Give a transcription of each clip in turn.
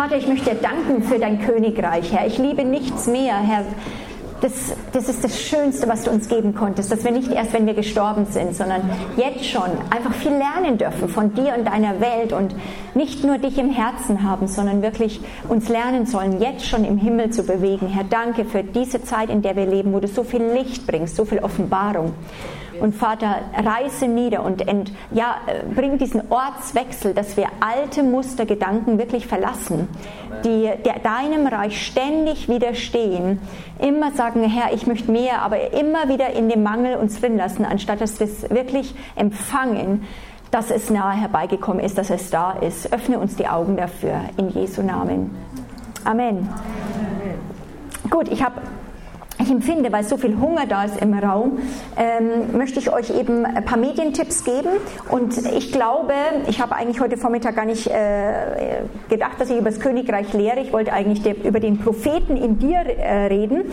Vater, ich möchte dir danken für dein Königreich, Herr. Ich liebe nichts mehr, Herr. Das, das, ist das Schönste, was du uns geben konntest, dass wir nicht erst, wenn wir gestorben sind, sondern jetzt schon einfach viel lernen dürfen von dir und deiner Welt und nicht nur dich im Herzen haben, sondern wirklich uns lernen sollen, jetzt schon im Himmel zu bewegen. Herr, danke für diese Zeit, in der wir leben, wo du so viel Licht bringst, so viel Offenbarung. Und Vater, reiße nieder und ent, ja, bring diesen Ortswechsel, dass wir alte Mustergedanken wirklich verlassen, die der, deinem Reich ständig widerstehen. Immer sagen, Herr, ich möchte mehr, aber immer wieder in dem Mangel uns drin lassen, anstatt dass wir es wirklich empfangen, dass es nahe herbeigekommen ist, dass es da ist. Öffne uns die Augen dafür in Jesu Namen. Amen. Gut, ich habe ich empfinde, weil so viel Hunger da ist im Raum, ähm, möchte ich euch eben ein paar Medientipps geben. Und ich glaube, ich habe eigentlich heute Vormittag gar nicht äh, gedacht, dass ich über das Königreich lehre. Ich wollte eigentlich de, über den Propheten in dir äh, reden.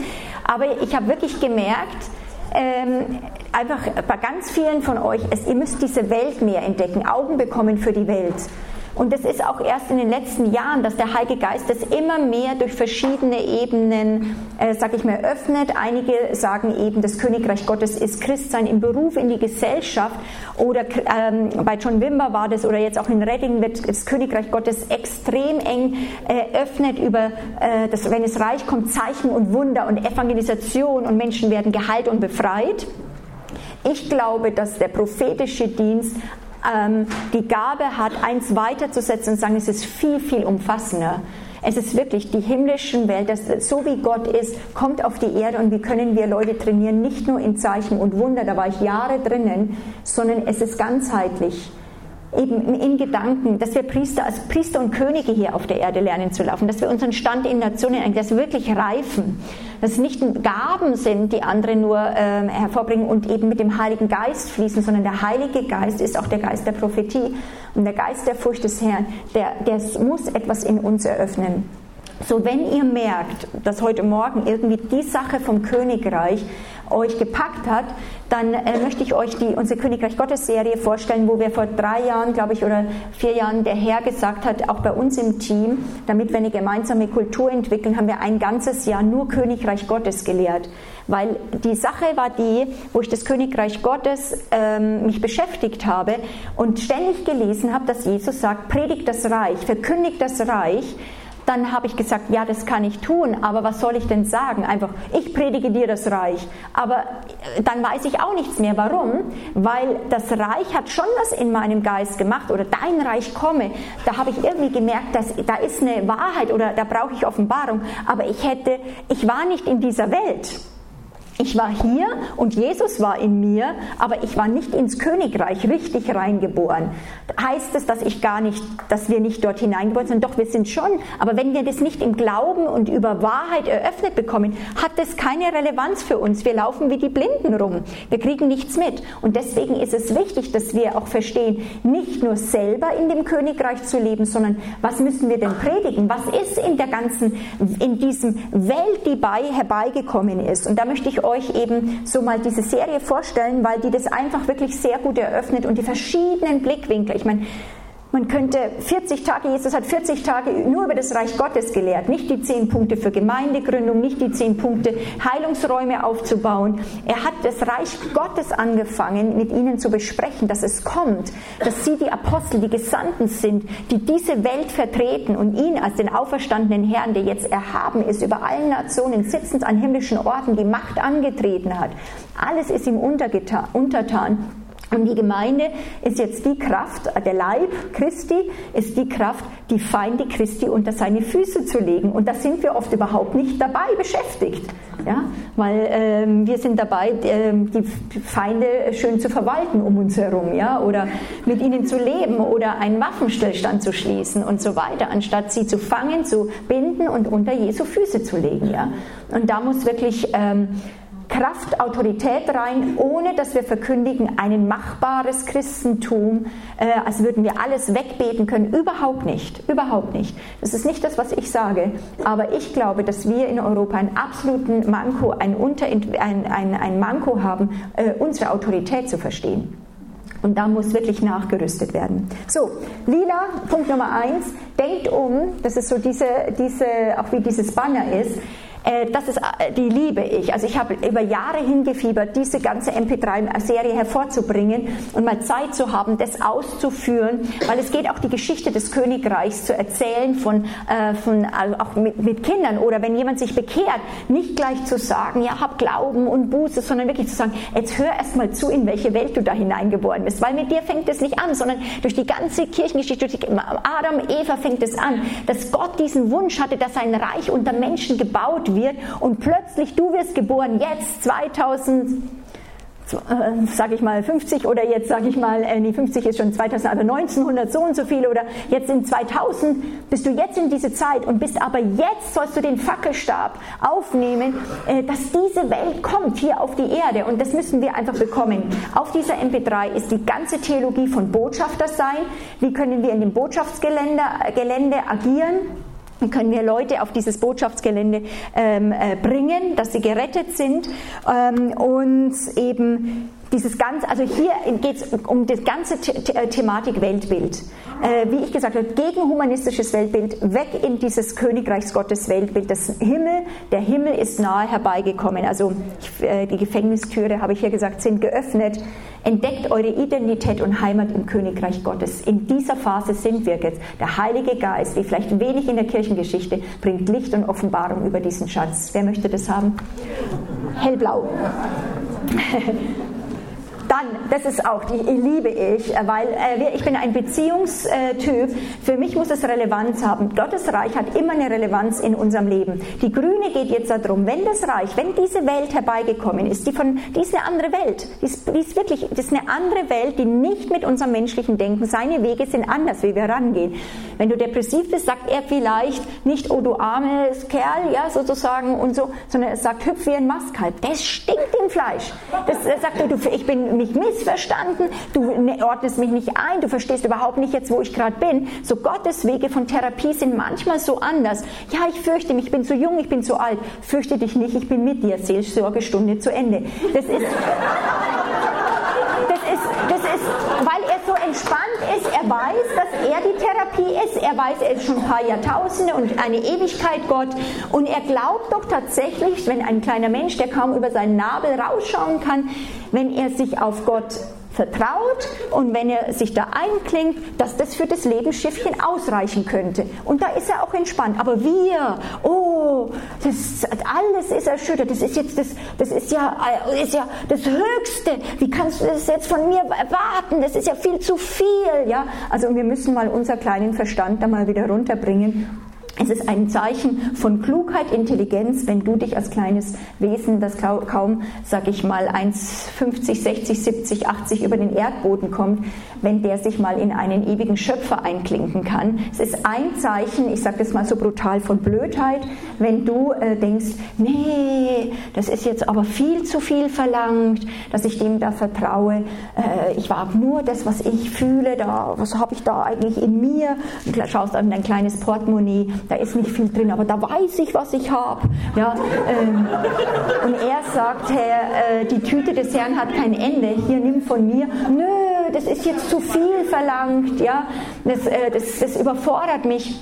Aber ich habe wirklich gemerkt, ähm, einfach bei ganz vielen von euch, es, ihr müsst diese Welt mehr entdecken, Augen bekommen für die Welt. Und es ist auch erst in den letzten Jahren, dass der Heilige Geist es immer mehr durch verschiedene Ebenen, äh, sag ich mal, öffnet. Einige sagen eben, das Königreich Gottes ist Christsein im Beruf, in die Gesellschaft. Oder ähm, bei John Wimber war das, oder jetzt auch in Redding wird das Königreich Gottes extrem eng äh, öffnet über, äh, das, wenn es reich kommt, Zeichen und Wunder und Evangelisation und Menschen werden geheilt und befreit. Ich glaube, dass der prophetische Dienst ähm, die Gabe hat, eins weiterzusetzen und sagen, es ist viel, viel umfassender. Es ist wirklich die himmlische Welt, das, so wie Gott ist, kommt auf die Erde und wie können wir Leute trainieren, nicht nur in Zeichen und Wunder, da war ich Jahre drinnen, sondern es ist ganzheitlich eben in Gedanken, dass wir Priester als Priester und Könige hier auf der Erde lernen zu laufen, dass wir unseren Stand in Nationen dass wir wirklich reifen, dass es nicht Gaben sind, die andere nur äh, hervorbringen und eben mit dem Heiligen Geist fließen, sondern der Heilige Geist ist auch der Geist der Prophetie und der Geist der Furcht des Herrn, der, der muss etwas in uns eröffnen. So, wenn ihr merkt, dass heute Morgen irgendwie die Sache vom Königreich euch gepackt hat, dann äh, möchte ich euch die, unsere Königreich Gottes Serie vorstellen, wo wir vor drei Jahren, glaube ich, oder vier Jahren der Herr gesagt hat, auch bei uns im Team, damit wir eine gemeinsame Kultur entwickeln, haben wir ein ganzes Jahr nur Königreich Gottes gelehrt. Weil die Sache war die, wo ich das Königreich Gottes ähm, mich beschäftigt habe und ständig gelesen habe, dass Jesus sagt, predigt das Reich, verkündigt das Reich dann habe ich gesagt, ja, das kann ich tun, aber was soll ich denn sagen? Einfach, ich predige dir das Reich. Aber äh, dann weiß ich auch nichts mehr. Warum? Weil das Reich hat schon was in meinem Geist gemacht oder dein Reich komme. Da habe ich irgendwie gemerkt, dass da ist eine Wahrheit oder da brauche ich Offenbarung. Aber ich hätte, ich war nicht in dieser Welt. Ich war hier und Jesus war in mir, aber ich war nicht ins Königreich richtig reingeboren. Heißt es, dass ich gar nicht, dass wir nicht dort hineingeboren sind? Doch, wir sind schon. Aber wenn wir das nicht im Glauben und über Wahrheit eröffnet bekommen, hat das keine Relevanz für uns. Wir laufen wie die Blinden rum. Wir kriegen nichts mit. Und deswegen ist es wichtig, dass wir auch verstehen, nicht nur selber in dem Königreich zu leben, sondern was müssen wir denn predigen? Was ist in der ganzen, in diesem Welt, die bei herbeigekommen ist? Und da möchte ich euch eben so mal diese Serie vorstellen, weil die das einfach wirklich sehr gut eröffnet und die verschiedenen Blickwinkel. Ich meine, man könnte 40 Tage, Jesus hat 40 Tage nur über das Reich Gottes gelehrt, nicht die 10 Punkte für Gemeindegründung, nicht die 10 Punkte Heilungsräume aufzubauen. Er hat das Reich Gottes angefangen, mit ihnen zu besprechen, dass es kommt, dass sie die Apostel, die Gesandten sind, die diese Welt vertreten und ihn als den auferstandenen Herrn, der jetzt erhaben ist, über allen Nationen sitzend an himmlischen Orten die Macht angetreten hat. Alles ist ihm untertan und die Gemeinde ist jetzt die Kraft, der Leib Christi ist die Kraft, die Feinde Christi unter seine Füße zu legen. Und da sind wir oft überhaupt nicht dabei beschäftigt. Ja? Weil ähm, wir sind dabei, ähm, die Feinde schön zu verwalten um uns herum, ja? oder mit ihnen zu leben oder einen Waffenstillstand zu schließen und so weiter, anstatt sie zu fangen, zu binden und unter Jesu Füße zu legen. Ja? Und da muss wirklich... Ähm, Kraft, Autorität rein, ohne dass wir verkündigen, ein machbares Christentum, äh, als würden wir alles wegbeten können. Überhaupt nicht, überhaupt nicht. Das ist nicht das, was ich sage. Aber ich glaube, dass wir in Europa einen absoluten Manko, ein, Unter ein, ein, ein Manko haben, äh, unsere Autorität zu verstehen. Und da muss wirklich nachgerüstet werden. So, lila, Punkt Nummer eins, denkt um, das ist so diese, diese, auch wie dieses Banner ist, das ist, äh, die liebe ich. Also ich habe über Jahre hingefiebert, diese ganze MP3-Serie hervorzubringen und mal Zeit zu haben, das auszuführen, weil es geht auch die Geschichte des Königreichs zu erzählen von, äh, von auch mit, mit Kindern oder wenn jemand sich bekehrt, nicht gleich zu sagen, ja, hab Glauben und Buße, sondern wirklich zu sagen, jetzt hör erst mal zu, in welche Welt du da hineingeboren bist, weil mit dir fängt es nicht an, sondern durch die ganze Kirchengeschichte, durch Adam, Eva fängt es an, dass Gott diesen Wunsch hatte, dass sein Reich unter Menschen gebaut wird wird und plötzlich du wirst geboren, jetzt 2000 äh, ich mal 50 oder jetzt sage ich mal, äh, nee 50 ist schon 2000, aber 1900 so und so viel oder jetzt in 2000 bist du jetzt in diese Zeit und bist aber jetzt sollst du den Fackelstab aufnehmen, äh, dass diese Welt kommt hier auf die Erde und das müssen wir einfach bekommen. Auf dieser MP3 ist die ganze Theologie von Botschafter sein. Wie können wir in dem Botschaftsgelände Gelände agieren? Können wir Leute auf dieses Botschaftsgelände ähm, äh, bringen, dass sie gerettet sind ähm, und eben dieses ganze, also hier geht es um das ganze äh, Thematik Weltbild. Äh, wie ich gesagt habe, gegen humanistisches Weltbild, weg in dieses Königreichs Gottes Weltbild. Das Himmel, der Himmel ist nahe herbeigekommen. Also äh, die Gefängnistüre, habe ich hier gesagt, sind geöffnet. Entdeckt eure Identität und Heimat im Königreich Gottes. In dieser Phase sind wir jetzt. Der Heilige Geist, wie vielleicht wenig in der Kirchengeschichte, bringt Licht und Offenbarung über diesen Schatz. Wer möchte das haben? Hellblau. Dann, das ist auch, die liebe ich, weil äh, ich bin ein Beziehungstyp. Für mich muss es Relevanz haben. Gottes Reich hat immer eine Relevanz in unserem Leben. Die Grüne geht jetzt darum, wenn das Reich, wenn diese Welt herbeigekommen ist, die, von, die ist eine andere Welt. Die ist, die ist wirklich, das ist eine andere Welt, die nicht mit unserem menschlichen Denken, seine Wege sind anders, wie wir rangehen. Wenn du depressiv bist, sagt er vielleicht nicht, oh du armes Kerl, ja, sozusagen und so, sondern er sagt, hüpf wie ein Mastkalb. Das stinkt im Fleisch. Das, er sagt, du, ich bin mich missverstanden, du ne, ordnest mich nicht ein, du verstehst überhaupt nicht jetzt, wo ich gerade bin. So Gottes Wege von Therapie sind manchmal so anders. Ja, ich fürchte mich, ich bin zu jung, ich bin zu alt. Fürchte dich nicht, ich bin mit dir. Seelsorgestunde zu Ende. Das ist, das ist, das ist, weil er entspannt ist, er weiß, dass er die Therapie ist, er weiß, er ist schon ein paar Jahrtausende und eine Ewigkeit Gott. Und er glaubt doch tatsächlich, wenn ein kleiner Mensch, der kaum über seinen Nabel rausschauen kann, wenn er sich auf Gott vertraut und wenn er sich da einklingt, dass das für das Lebensschiffchen ausreichen könnte. Und da ist er auch entspannt. Aber wir, oh, das, alles ist erschüttert. Das ist jetzt das, das ist ja, ist ja das Höchste. Wie kannst du das jetzt von mir erwarten? Das ist ja viel zu viel, ja. Also wir müssen mal unser kleinen Verstand da mal wieder runterbringen es ist ein Zeichen von Klugheit, Intelligenz, wenn du dich als kleines Wesen, das kaum, sag ich mal, 1,50, 60, 70, 80 über den Erdboden kommt, wenn der sich mal in einen ewigen Schöpfer einklinken kann. Es ist ein Zeichen, ich sage das mal so brutal, von Blödheit, wenn du äh, denkst, nee, das ist jetzt aber viel zu viel verlangt, dass ich dem da vertraue. Äh, ich wage nur das, was ich fühle, da, was habe ich da eigentlich in mir? Du schaust an dein kleines Portemonnaie da ist nicht viel drin, aber da weiß ich, was ich habe. Ja, ähm, und er sagt, Herr, äh, die Tüte des Herrn hat kein Ende, hier nimm von mir. Nö, das ist jetzt zu viel verlangt, ja, das, äh, das, das überfordert mich.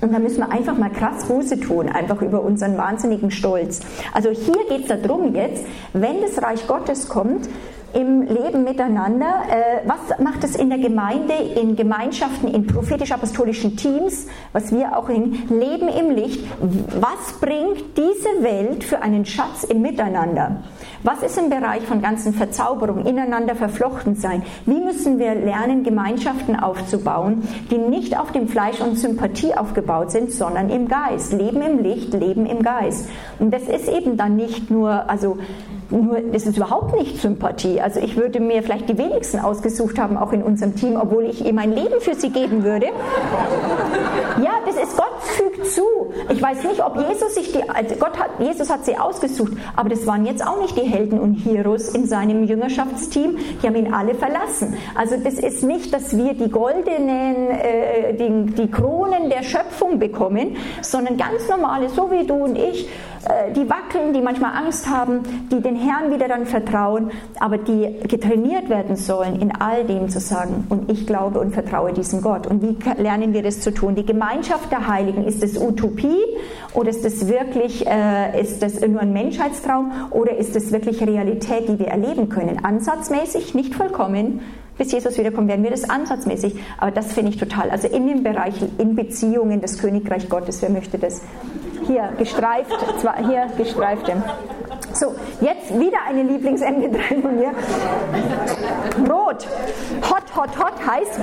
Und da müssen wir einfach mal krass Buße tun, einfach über unseren wahnsinnigen Stolz. Also hier geht es darum jetzt, wenn das Reich Gottes kommt, im Leben miteinander. Äh, was macht es in der Gemeinde, in Gemeinschaften, in prophetisch-apostolischen Teams, was wir auch in Leben im Licht? Was bringt diese Welt für einen Schatz im Miteinander? Was ist im Bereich von ganzen Verzauberung, ineinander verflochten sein? Wie müssen wir lernen, Gemeinschaften aufzubauen, die nicht auf dem Fleisch und Sympathie aufgebaut sind, sondern im Geist? Leben im Licht, Leben im Geist. Und das ist eben dann nicht nur, also nur, das ist überhaupt nicht Sympathie. Also ich würde mir vielleicht die wenigsten ausgesucht haben, auch in unserem Team, obwohl ich ihr mein Leben für sie geben würde. Ja, das ist Gott fügt zu. Ich weiß nicht, ob Jesus sich die, also Gott hat, Jesus hat sie ausgesucht, aber das waren jetzt auch nicht die Helden und Heroes in seinem Jüngerschaftsteam. Die haben ihn alle verlassen. Also das ist nicht, dass wir die goldenen, äh, die, die Kronen der Schöpfung bekommen, sondern ganz normale, so wie du und ich, die wackeln, die manchmal Angst haben, die den Herrn wieder dann vertrauen, aber die getrainiert werden sollen, in all dem zu sagen, und ich glaube und vertraue diesem Gott. Und wie lernen wir das zu tun? Die Gemeinschaft der Heiligen, ist es Utopie oder ist es wirklich, äh, ist das nur ein Menschheitstraum oder ist es wirklich Realität, die wir erleben können? Ansatzmäßig, nicht vollkommen, bis Jesus wiederkommt, werden wir das ansatzmäßig. Aber das finde ich total. Also in dem Bereich, in Beziehungen, das Königreich Gottes, wer möchte das? Hier gestreift, zwar hier gestreifte. So, jetzt wieder eine Lieblings-MP3 von mir. Rot. Hot, hot, hot heißt,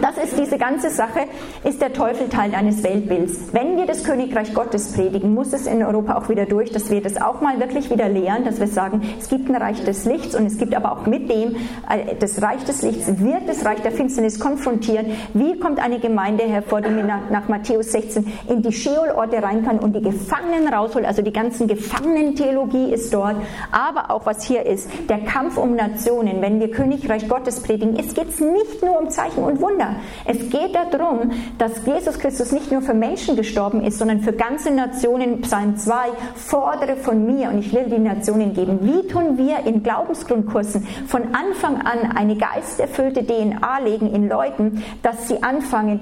das ist diese ganze Sache, ist der Teufel Teil eines Weltbilds. Wenn wir das Königreich Gottes predigen, muss es in Europa auch wieder durch, dass wir das auch mal wirklich wieder lehren, dass wir sagen, es gibt ein Reich des Lichts und es gibt aber auch mit dem, äh, das Reich des Lichts wird das Reich der Finsternis konfrontieren. Wie kommt eine Gemeinde hervor, die nach, Matthäus 16 in die Scheolorte rein kann und die Gefangenen rausholt, also die ganzen Gefangenentheologie ist dort, aber auch was hier ist, der Kampf um Nationen, wenn wir Königreich Gottes predigen, es geht nicht nur um Zeichen und Wunder. Es geht darum, dass Jesus Christus nicht nur für Menschen gestorben ist, sondern für ganze Nationen. Psalm 2, fordere von mir und ich will die Nationen geben. Wie tun wir in Glaubensgrundkursen von Anfang an eine geisterfüllte DNA legen in Leuten, dass sie anfangen,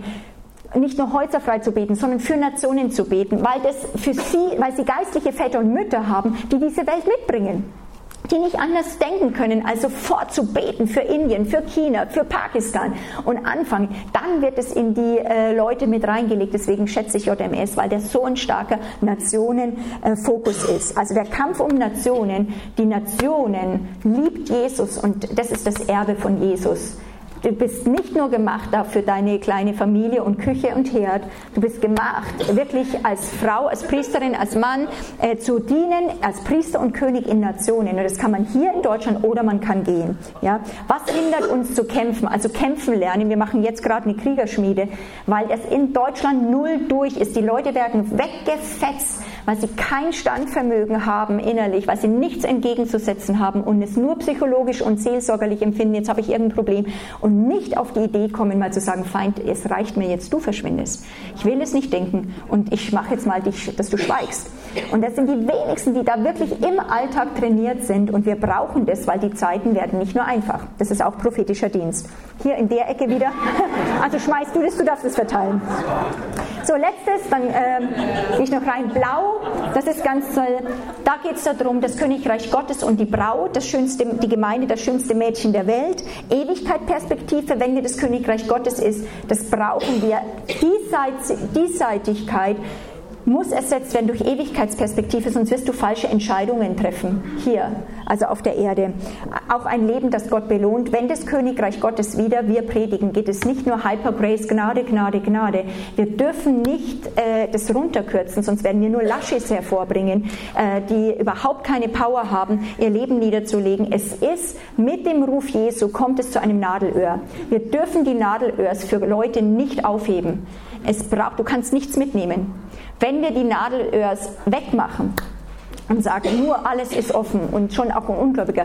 nicht nur häuserfrei zu beten, sondern für Nationen zu beten, weil das für sie, weil sie geistliche Väter und Mütter haben, die diese Welt mitbringen die nicht anders denken können, als sofort zu beten für Indien, für China, für Pakistan und anfangen, dann wird es in die äh, Leute mit reingelegt. Deswegen schätze ich JMS, weil der so ein starker Nationenfokus äh, ist. Also der Kampf um Nationen, die Nationen liebt Jesus und das ist das Erbe von Jesus. Du bist nicht nur gemacht für deine kleine Familie und Küche und Herd. Du bist gemacht, wirklich als Frau, als Priesterin, als Mann äh, zu dienen, als Priester und König in Nationen. Und das kann man hier in Deutschland oder man kann gehen. Ja? Was hindert uns zu kämpfen? Also kämpfen lernen. Wir machen jetzt gerade eine Kriegerschmiede, weil es in Deutschland null durch ist. Die Leute werden weggefetzt weil sie kein Standvermögen haben innerlich, weil sie nichts entgegenzusetzen haben und es nur psychologisch und seelsorgerlich empfinden, jetzt habe ich irgendein Problem und nicht auf die Idee kommen, mal zu sagen, Feind, es reicht mir jetzt, du verschwindest. Ich will es nicht denken und ich mache jetzt mal dich, dass du schweigst. Und das sind die wenigsten, die da wirklich im Alltag trainiert sind und wir brauchen das, weil die Zeiten werden nicht nur einfach. Das ist auch prophetischer Dienst. Hier in der Ecke wieder. Also schmeißt du das, du darfst es verteilen. So, letztes, dann äh, gehe ich noch rein. Blau, das ist ganz toll. Da geht es darum, das Königreich Gottes und die Braut, das schönste, die Gemeinde, das schönste Mädchen der Welt. Ewigkeit, Perspektive, wenn wir das Königreich Gottes ist, das brauchen wir. Diesseitigkeit muss ersetzt werden durch Ewigkeitsperspektive, sonst wirst du falsche Entscheidungen treffen. Hier, also auf der Erde. Auch ein Leben, das Gott belohnt. Wenn das Königreich Gottes wieder wir predigen, geht es nicht nur Hyper Grace, Gnade, Gnade, Gnade. Wir dürfen nicht äh, das runterkürzen, sonst werden wir nur Laschis hervorbringen, äh, die überhaupt keine Power haben, ihr Leben niederzulegen. Es ist mit dem Ruf Jesu kommt es zu einem Nadelöhr. Wir dürfen die Nadelöhrs für Leute nicht aufheben. Es braucht, du kannst nichts mitnehmen. Wenn wir die Nadelöhrs wegmachen und sagen, nur alles ist offen und schon auch ein Ungläubiger,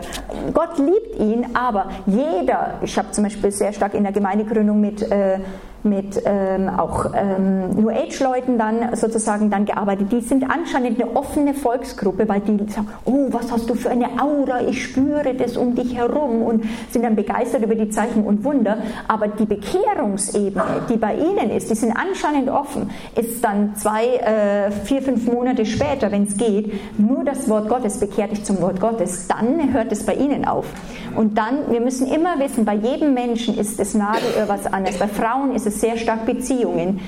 Gott liebt ihn, aber jeder, ich habe zum Beispiel sehr stark in der Gemeindegründung mit äh, mit ähm, auch ähm, New Age-Leuten dann sozusagen dann gearbeitet. Die sind anscheinend eine offene Volksgruppe, weil die sagen, oh, was hast du für eine Aura, ich spüre das um dich herum und sind dann begeistert über die Zeichen und Wunder. Aber die Bekehrungsebene, die bei ihnen ist, die sind anscheinend offen, ist dann zwei, äh, vier, fünf Monate später, wenn es geht, nur das Wort Gottes bekehrt dich zum Wort Gottes. Dann hört es bei ihnen auf. Und dann, wir müssen immer wissen, bei jedem Menschen ist das Nadelöhr was anderes. Bei Frauen ist es sehr stark Beziehungen.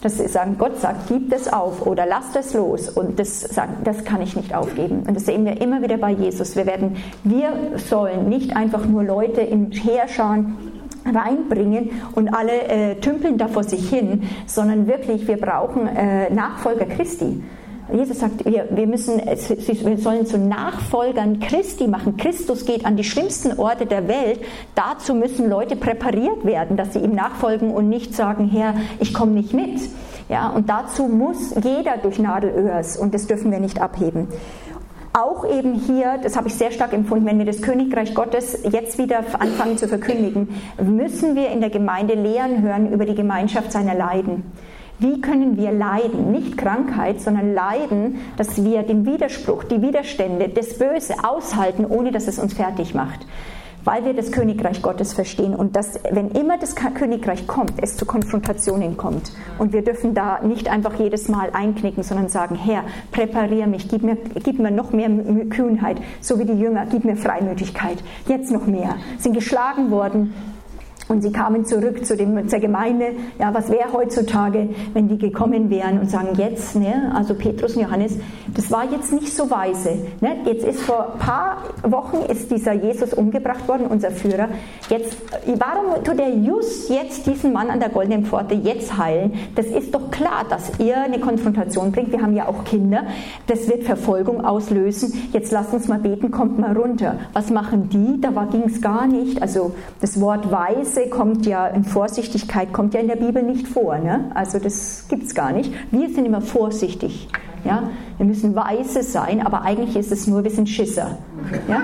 Dass sie sagen, Gott sagt, gib das auf oder lass das los. Und das sagen, das kann ich nicht aufgeben. Und das sehen wir immer wieder bei Jesus. Wir werden, wir sollen nicht einfach nur Leute in Heerscharen reinbringen und alle äh, tümpeln da vor sich hin, sondern wirklich, wir brauchen äh, Nachfolger Christi. Jesus sagt, wir, wir, müssen, wir sollen zu Nachfolgern Christi machen. Christus geht an die schlimmsten Orte der Welt. Dazu müssen Leute präpariert werden, dass sie ihm nachfolgen und nicht sagen, Herr, ich komme nicht mit. Ja, und dazu muss jeder durch Nadelöhrs und das dürfen wir nicht abheben. Auch eben hier, das habe ich sehr stark empfunden, wenn wir das Königreich Gottes jetzt wieder anfangen zu verkündigen, müssen wir in der Gemeinde Lehren hören über die Gemeinschaft seiner Leiden. Wie können wir leiden? Nicht Krankheit, sondern leiden, dass wir den Widerspruch, die Widerstände, das Böse aushalten, ohne dass es uns fertig macht weil wir das Königreich Gottes verstehen und dass, wenn immer das Königreich kommt, es zu Konfrontationen kommt. Und wir dürfen da nicht einfach jedes Mal einknicken, sondern sagen, Herr, präpariere mich, gib mir, gib mir noch mehr Kühnheit, so wie die Jünger, gib mir Freimütigkeit, jetzt noch mehr. Sind geschlagen worden, und sie kamen zurück zu dem, zur Gemeinde. Ja, was wäre heutzutage, wenn die gekommen wären und sagen, jetzt, ne, also Petrus und Johannes, das war jetzt nicht so weise. Ne? Jetzt ist vor ein paar Wochen ist dieser Jesus umgebracht worden, unser Führer. Jetzt, warum tut er just jetzt diesen Mann an der goldenen Pforte jetzt heilen? Das ist doch klar, dass er eine Konfrontation bringt. Wir haben ja auch Kinder. Das wird Verfolgung auslösen. Jetzt lasst uns mal beten, kommt mal runter. Was machen die? Da ging es gar nicht. Also das Wort weise Weise kommt ja, in Vorsichtigkeit kommt ja in der Bibel nicht vor. Ne? Also das gibt es gar nicht. Wir sind immer vorsichtig. Ja? Wir müssen weise sein, aber eigentlich ist es nur, wir sind Schisser. Ja?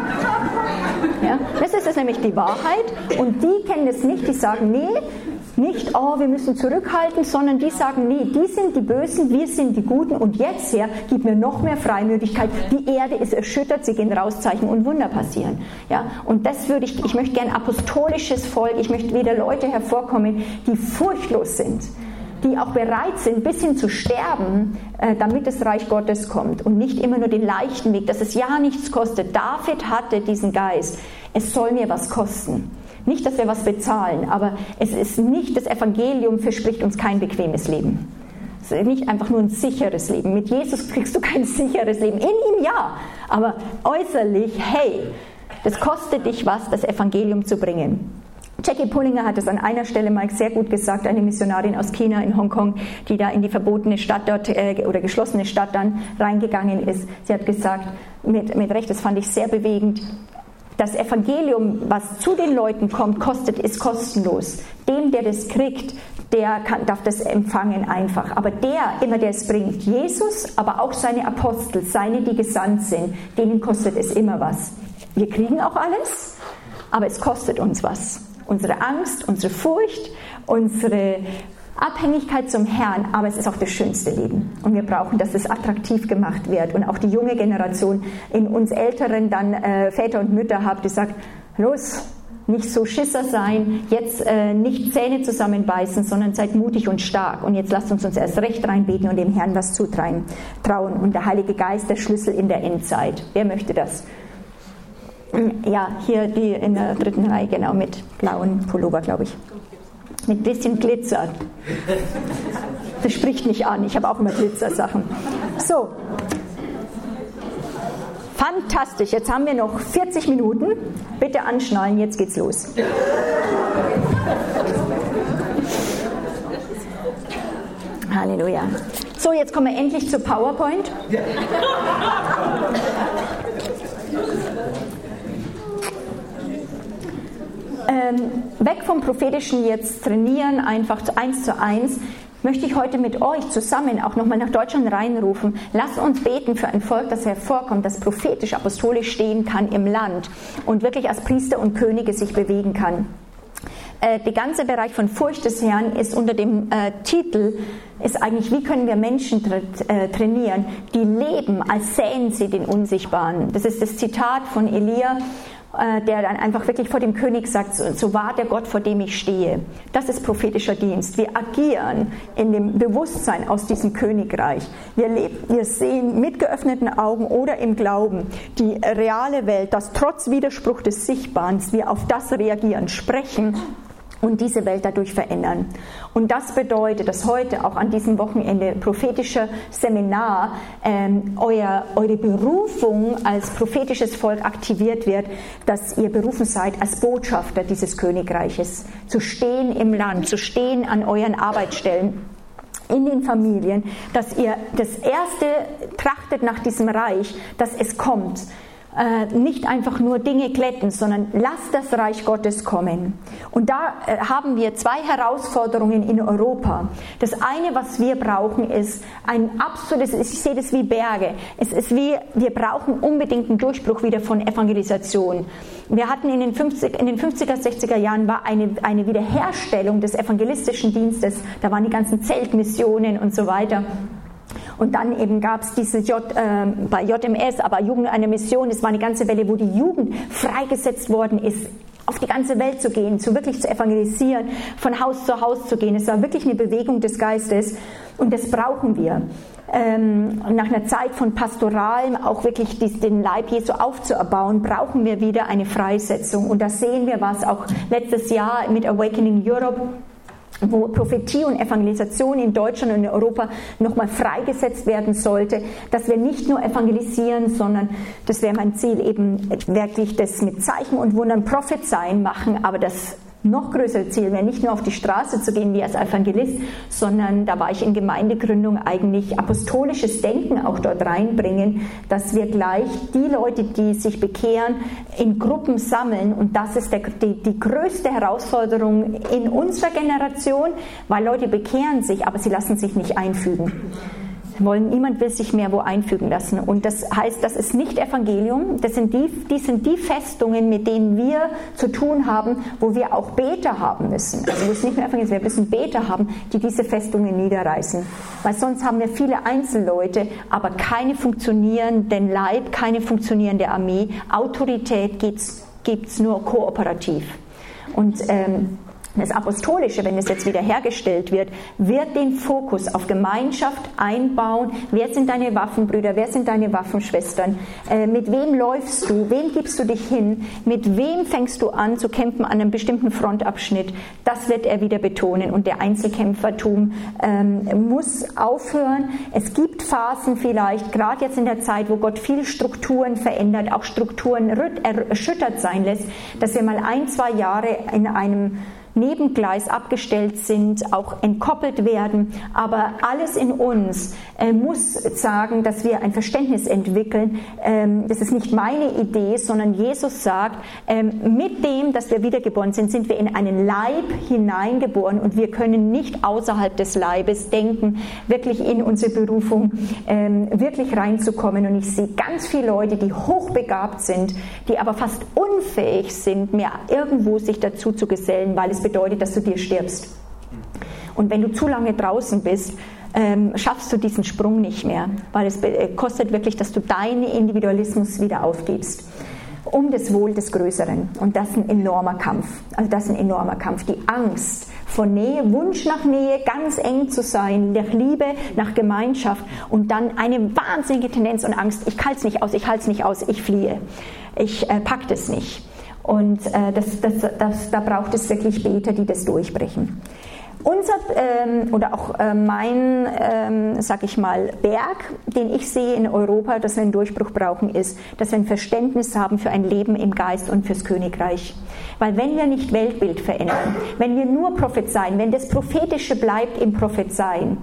Ja? Das ist es nämlich die Wahrheit. Und die kennen es nicht, die sagen, nee, nicht, oh, wir müssen zurückhalten, sondern die sagen, nee, die sind die Bösen, wir sind die Guten und jetzt her, gib mir noch mehr Freimütigkeit. Die Erde ist erschüttert, sie gehen raus, Zeichen und Wunder passieren. Ja? Und das würde ich, ich möchte gern apostolisches Volk, ich möchte wieder Leute hervorkommen, die furchtlos sind die auch bereit sind, bis hin zu sterben, äh, damit das Reich Gottes kommt und nicht immer nur den leichten Weg, dass es ja nichts kostet. David hatte diesen Geist, es soll mir was kosten. Nicht, dass wir was bezahlen, aber es ist nicht, das Evangelium verspricht uns kein bequemes Leben. Es ist nicht einfach nur ein sicheres Leben. Mit Jesus kriegst du kein sicheres Leben. In ihm ja, aber äußerlich, hey, das kostet dich was, das Evangelium zu bringen. Jackie Pullinger hat es an einer Stelle mal sehr gut gesagt, eine Missionarin aus China in Hongkong, die da in die verbotene Stadt dort äh, oder geschlossene Stadt dann reingegangen ist. Sie hat gesagt, mit, mit Recht, das fand ich sehr bewegend, das Evangelium, was zu den Leuten kommt, kostet, ist kostenlos. Dem, der das kriegt, der kann, darf das empfangen einfach. Aber der, immer der es bringt, Jesus, aber auch seine Apostel, seine, die gesandt sind, denen kostet es immer was. Wir kriegen auch alles, aber es kostet uns was unsere Angst, unsere Furcht, unsere Abhängigkeit zum Herrn, aber es ist auch das schönste Leben. Und wir brauchen, dass es attraktiv gemacht wird. Und auch die junge Generation in uns Älteren dann äh, Väter und Mütter habt, die sagt, los, nicht so Schisser sein, jetzt äh, nicht Zähne zusammenbeißen, sondern seid mutig und stark. Und jetzt lasst uns uns erst recht reinbeten und dem Herrn was zutrauen. Und der Heilige Geist, der Schlüssel in der Endzeit. Wer möchte das? Ja, hier die in der dritten Reihe, genau, mit blauen Pullover, glaube ich. Mit bisschen Glitzer. Das spricht mich an, ich habe auch immer Glitzersachen. So. Fantastisch, jetzt haben wir noch 40 Minuten. Bitte anschnallen, jetzt geht's los. Halleluja. So, jetzt kommen wir endlich zur PowerPoint. Weg vom prophetischen jetzt trainieren, einfach eins zu eins, möchte ich heute mit euch zusammen auch nochmal nach Deutschland reinrufen. Lasst uns beten für ein Volk, das hervorkommt, das prophetisch, apostolisch stehen kann im Land und wirklich als Priester und Könige sich bewegen kann. Äh, der ganze Bereich von Furcht des Herrn ist unter dem äh, Titel, ist eigentlich, wie können wir Menschen tra äh, trainieren, die leben, als säen sie den Unsichtbaren. Das ist das Zitat von Elia der dann einfach wirklich vor dem König sagt, so wahr der Gott, vor dem ich stehe. Das ist prophetischer Dienst. Wir agieren in dem Bewusstsein aus diesem Königreich. Wir, leben, wir sehen mit geöffneten Augen oder im Glauben die reale Welt, dass trotz Widerspruch des Sichtbaren wir auf das reagieren, sprechen und diese Welt dadurch verändern. Und das bedeutet, dass heute auch an diesem Wochenende prophetischer Seminar ähm, euer, eure Berufung als prophetisches Volk aktiviert wird, dass ihr berufen seid als Botschafter dieses Königreiches, zu stehen im Land, zu stehen an euren Arbeitsstellen, in den Familien, dass ihr das erste trachtet nach diesem Reich, dass es kommt äh, nicht einfach nur Dinge glätten, sondern lass das Reich Gottes kommen. Und da äh, haben wir zwei Herausforderungen in Europa. Das eine, was wir brauchen, ist ein absolutes, ich sehe das wie Berge. Es ist wie, wir brauchen unbedingt einen Durchbruch wieder von Evangelisation. Wir hatten in den, 50, in den 50er, 60er Jahren war eine, eine Wiederherstellung des evangelistischen Dienstes. Da waren die ganzen Zeltmissionen und so weiter. Und dann eben gab es diese J, äh, bei JMS, aber Jugend eine Mission, es war eine ganze Welle, wo die Jugend freigesetzt worden ist, auf die ganze Welt zu gehen, zu wirklich zu evangelisieren, von Haus zu Haus zu gehen. Es war wirklich eine Bewegung des Geistes und das brauchen wir. Ähm, nach einer Zeit von Pastoralem auch wirklich den Leib Jesu aufzuerbauen, brauchen wir wieder eine Freisetzung. Und da sehen wir was auch letztes Jahr mit Awakening Europe wo Prophetie und Evangelisation in Deutschland und in Europa nochmal freigesetzt werden sollte, dass wir nicht nur evangelisieren, sondern das wäre mein Ziel, eben wirklich das mit Zeichen und Wundern Prophezeien machen, aber das noch größere Ziel wäre nicht nur auf die Straße zu gehen wie als Evangelist, sondern da war ich in Gemeindegründung eigentlich apostolisches Denken auch dort reinbringen, dass wir gleich die Leute, die sich bekehren, in Gruppen sammeln. Und das ist der, die, die größte Herausforderung in unserer Generation, weil Leute bekehren sich, aber sie lassen sich nicht einfügen wollen, niemand will sich mehr wo einfügen lassen. Und das heißt, das ist nicht Evangelium, das sind die, die sind die Festungen, mit denen wir zu tun haben, wo wir auch Beter haben müssen. Also es ist nicht nur Evangelium, wir müssen Beter haben, die diese Festungen niederreißen. Weil sonst haben wir viele Einzelleute, aber keine funktionierenden Leib, keine funktionierende Armee. Autorität gibt es nur kooperativ. Und ähm, das Apostolische, wenn es jetzt wieder hergestellt wird, wird den Fokus auf Gemeinschaft einbauen. Wer sind deine Waffenbrüder? Wer sind deine Waffenschwestern? Äh, mit wem läufst du? Wem gibst du dich hin? Mit wem fängst du an zu kämpfen an einem bestimmten Frontabschnitt? Das wird er wieder betonen. Und der Einzelkämpfertum ähm, muss aufhören. Es gibt Phasen vielleicht, gerade jetzt in der Zeit, wo Gott viele Strukturen verändert, auch Strukturen erschüttert sein lässt, dass wir mal ein, zwei Jahre in einem Nebengleis abgestellt sind, auch entkoppelt werden. Aber alles in uns äh, muss sagen, dass wir ein Verständnis entwickeln. Ähm, das ist nicht meine Idee, sondern Jesus sagt, ähm, mit dem, dass wir wiedergeboren sind, sind wir in einen Leib hineingeboren und wir können nicht außerhalb des Leibes denken, wirklich in unsere Berufung ähm, wirklich reinzukommen. Und ich sehe ganz viele Leute, die hochbegabt sind, die aber fast unfähig sind, mehr irgendwo sich dazu zu gesellen, weil es bedeutet, dass du dir stirbst. Und wenn du zu lange draußen bist, ähm, schaffst du diesen Sprung nicht mehr, weil es äh, kostet wirklich, dass du deinen Individualismus wieder aufgibst um das Wohl des Größeren. Und das ist ein enormer Kampf. Also das ist ein enormer Kampf. Die Angst vor Nähe, Wunsch nach Nähe, ganz eng zu sein, nach Liebe, nach Gemeinschaft und dann eine wahnsinnige Tendenz und Angst. Ich halte es nicht aus, ich halte es nicht aus, ich fliehe. Ich äh, pack das nicht. Und äh, das, das, das, da braucht es wirklich Beter, die das durchbrechen. Unser ähm, oder auch äh, mein, ähm, sag ich mal, Berg, den ich sehe in Europa, dass wir einen Durchbruch brauchen, ist, dass wir ein Verständnis haben für ein Leben im Geist und fürs Königreich. Weil wenn wir nicht Weltbild verändern, wenn wir nur prophezeien, wenn das Prophetische bleibt im Prophezeien,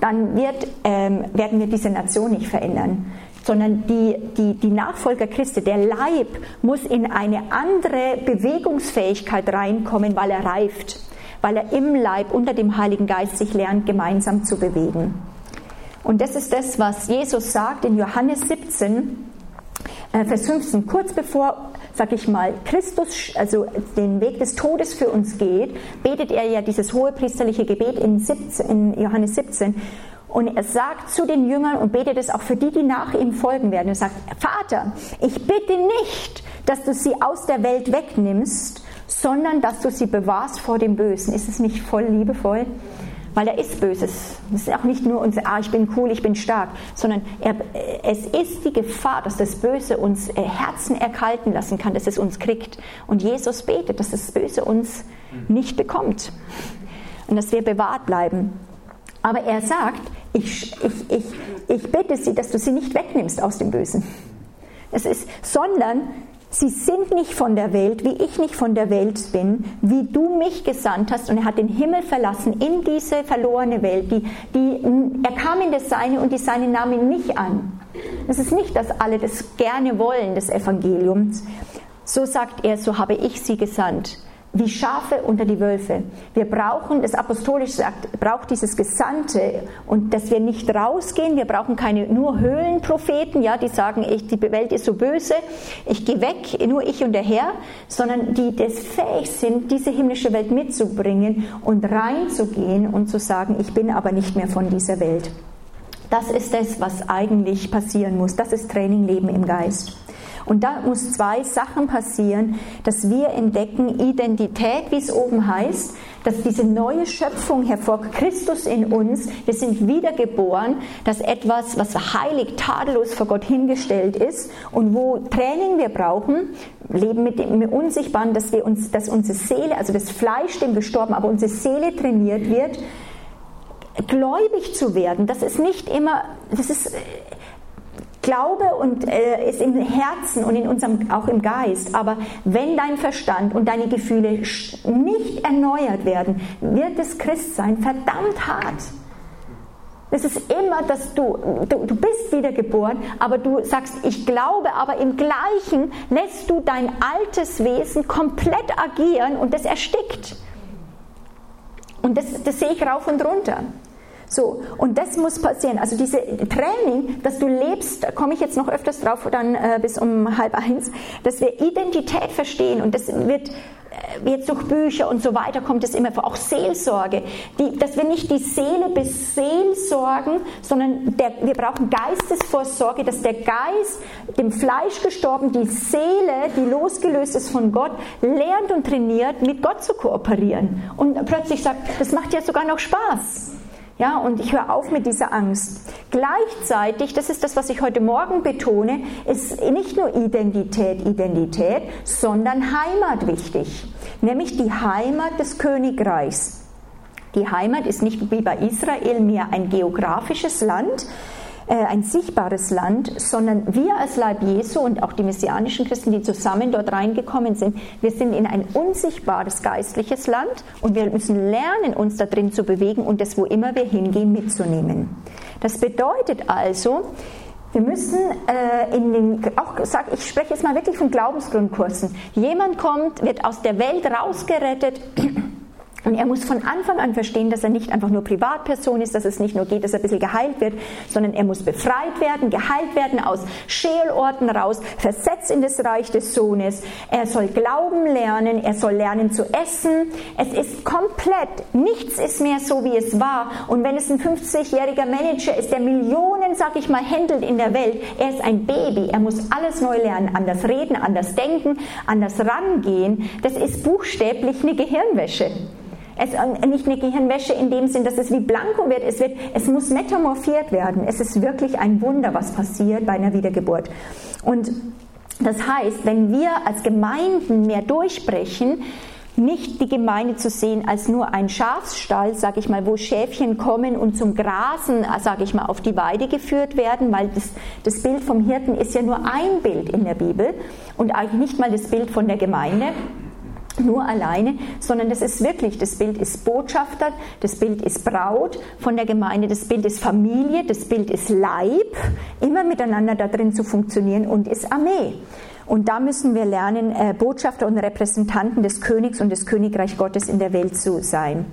dann wird, ähm, werden wir diese Nation nicht verändern sondern die, die, die Nachfolger Christi, der Leib muss in eine andere Bewegungsfähigkeit reinkommen, weil er reift, weil er im Leib unter dem Heiligen Geist sich lernt, gemeinsam zu bewegen. Und das ist das, was Jesus sagt in Johannes 17, äh, Vers 15, kurz bevor, sag ich mal, Christus also den Weg des Todes für uns geht, betet er ja dieses hohe priesterliche Gebet in, 17, in Johannes 17 und er sagt zu den Jüngern und betet es auch für die, die nach ihm folgen werden. Er sagt, Vater, ich bitte nicht, dass du sie aus der Welt wegnimmst, sondern dass du sie bewahrst vor dem Bösen. Ist es nicht voll liebevoll? Weil er ist Böses. Es ist auch nicht nur unser, ah, ich bin cool, ich bin stark, sondern er, es ist die Gefahr, dass das Böse uns äh, Herzen erkalten lassen kann, dass es uns kriegt. Und Jesus betet, dass das Böse uns nicht bekommt und dass wir bewahrt bleiben. Aber er sagt, ich, ich, ich, ich bitte sie, dass du sie nicht wegnimmst aus dem Bösen. Es ist, sondern sie sind nicht von der Welt, wie ich nicht von der Welt bin, wie du mich gesandt hast. Und er hat den Himmel verlassen in diese verlorene Welt. Die, die, er kam in das Seine und die Seine nahm ihn nicht an. Es ist nicht, dass alle das gerne wollen, des Evangeliums. So sagt er, so habe ich sie gesandt wie Schafe unter die Wölfe. Wir brauchen, das Apostolisch sagt, braucht dieses Gesandte und dass wir nicht rausgehen. Wir brauchen keine nur Höhlenpropheten, ja, die sagen, ich, die Welt ist so böse, ich gehe weg, nur ich und der Herr, sondern die das fähig sind, diese himmlische Welt mitzubringen und reinzugehen und zu sagen, ich bin aber nicht mehr von dieser Welt. Das ist das, was eigentlich passieren muss. Das ist Training Leben im Geist. Und da muss zwei Sachen passieren, dass wir entdecken Identität, wie es oben heißt, dass diese neue Schöpfung hervor, Christus in uns, wir sind wiedergeboren, dass etwas, was heilig, tadellos vor Gott hingestellt ist und wo Training wir brauchen, leben mit dem Unsichtbaren, dass wir uns, dass unsere Seele, also das Fleisch dem gestorben, aber unsere Seele trainiert wird, gläubig zu werden. Das ist nicht immer, das ist Glaube und, äh, ist im Herzen und in unserem, auch im Geist. Aber wenn dein Verstand und deine Gefühle nicht erneuert werden, wird das Christsein verdammt hart. Es ist immer, dass du, du, du bist wiedergeboren, aber du sagst, ich glaube, aber im Gleichen lässt du dein altes Wesen komplett agieren und das erstickt. Und das, das sehe ich rauf und runter. So, und das muss passieren. Also diese Training, dass du lebst, da komme ich jetzt noch öfters drauf, dann äh, bis um halb eins, dass wir Identität verstehen und das wird äh, jetzt durch Bücher und so weiter kommt es immer vor, auch Seelsorge, die, dass wir nicht die Seele beseelsorgen, sondern der, wir brauchen Geistesvorsorge, dass der Geist, dem Fleisch gestorben, die Seele, die losgelöst ist von Gott, lernt und trainiert, mit Gott zu kooperieren. Und plötzlich sagt, das macht ja sogar noch Spaß. Ja, und ich höre auf mit dieser Angst. Gleichzeitig, das ist das, was ich heute Morgen betone, ist nicht nur Identität, Identität, sondern Heimat wichtig. Nämlich die Heimat des Königreichs. Die Heimat ist nicht wie bei Israel mehr ein geografisches Land, ein sichtbares Land, sondern wir als Leib Jesu und auch die messianischen Christen, die zusammen dort reingekommen sind, wir sind in ein unsichtbares geistliches Land und wir müssen lernen, uns da drin zu bewegen und das, wo immer wir hingehen, mitzunehmen. Das bedeutet also, wir müssen äh, in den, auch sag, ich spreche jetzt mal wirklich von Glaubensgrundkursen. Jemand kommt, wird aus der Welt rausgerettet und er muss von Anfang an verstehen, dass er nicht einfach nur Privatperson ist, dass es nicht nur geht, dass er ein bisschen geheilt wird, sondern er muss befreit werden, geheilt werden aus Scheelorten raus, versetzt in das Reich des Sohnes. Er soll Glauben lernen, er soll lernen zu essen. Es ist komplett, nichts ist mehr so, wie es war. Und wenn es ein 50-jähriger Manager ist, der Millionen, sag ich mal, händelt in der Welt, er ist ein Baby, er muss alles neu lernen, anders reden, anders denken, anders rangehen. Das ist buchstäblich eine Gehirnwäsche. Es äh, nicht eine Gehirnwäsche in dem Sinn, dass es wie Blanko wird. Es, wird. es muss metamorphiert werden. Es ist wirklich ein Wunder, was passiert bei einer Wiedergeburt. Und das heißt, wenn wir als Gemeinden mehr durchbrechen, nicht die Gemeinde zu sehen als nur ein Schafsstall, sage ich mal, wo Schäfchen kommen und zum Grasen, äh, sage ich mal, auf die Weide geführt werden, weil das, das Bild vom Hirten ist ja nur ein Bild in der Bibel und eigentlich nicht mal das Bild von der Gemeinde nur alleine, sondern das ist wirklich, das Bild ist Botschafter, das Bild ist Braut von der Gemeinde, das Bild ist Familie, das Bild ist Leib, immer miteinander da drin zu funktionieren und ist Armee. Und da müssen wir lernen, äh, Botschafter und Repräsentanten des Königs und des Königreich Gottes in der Welt zu sein.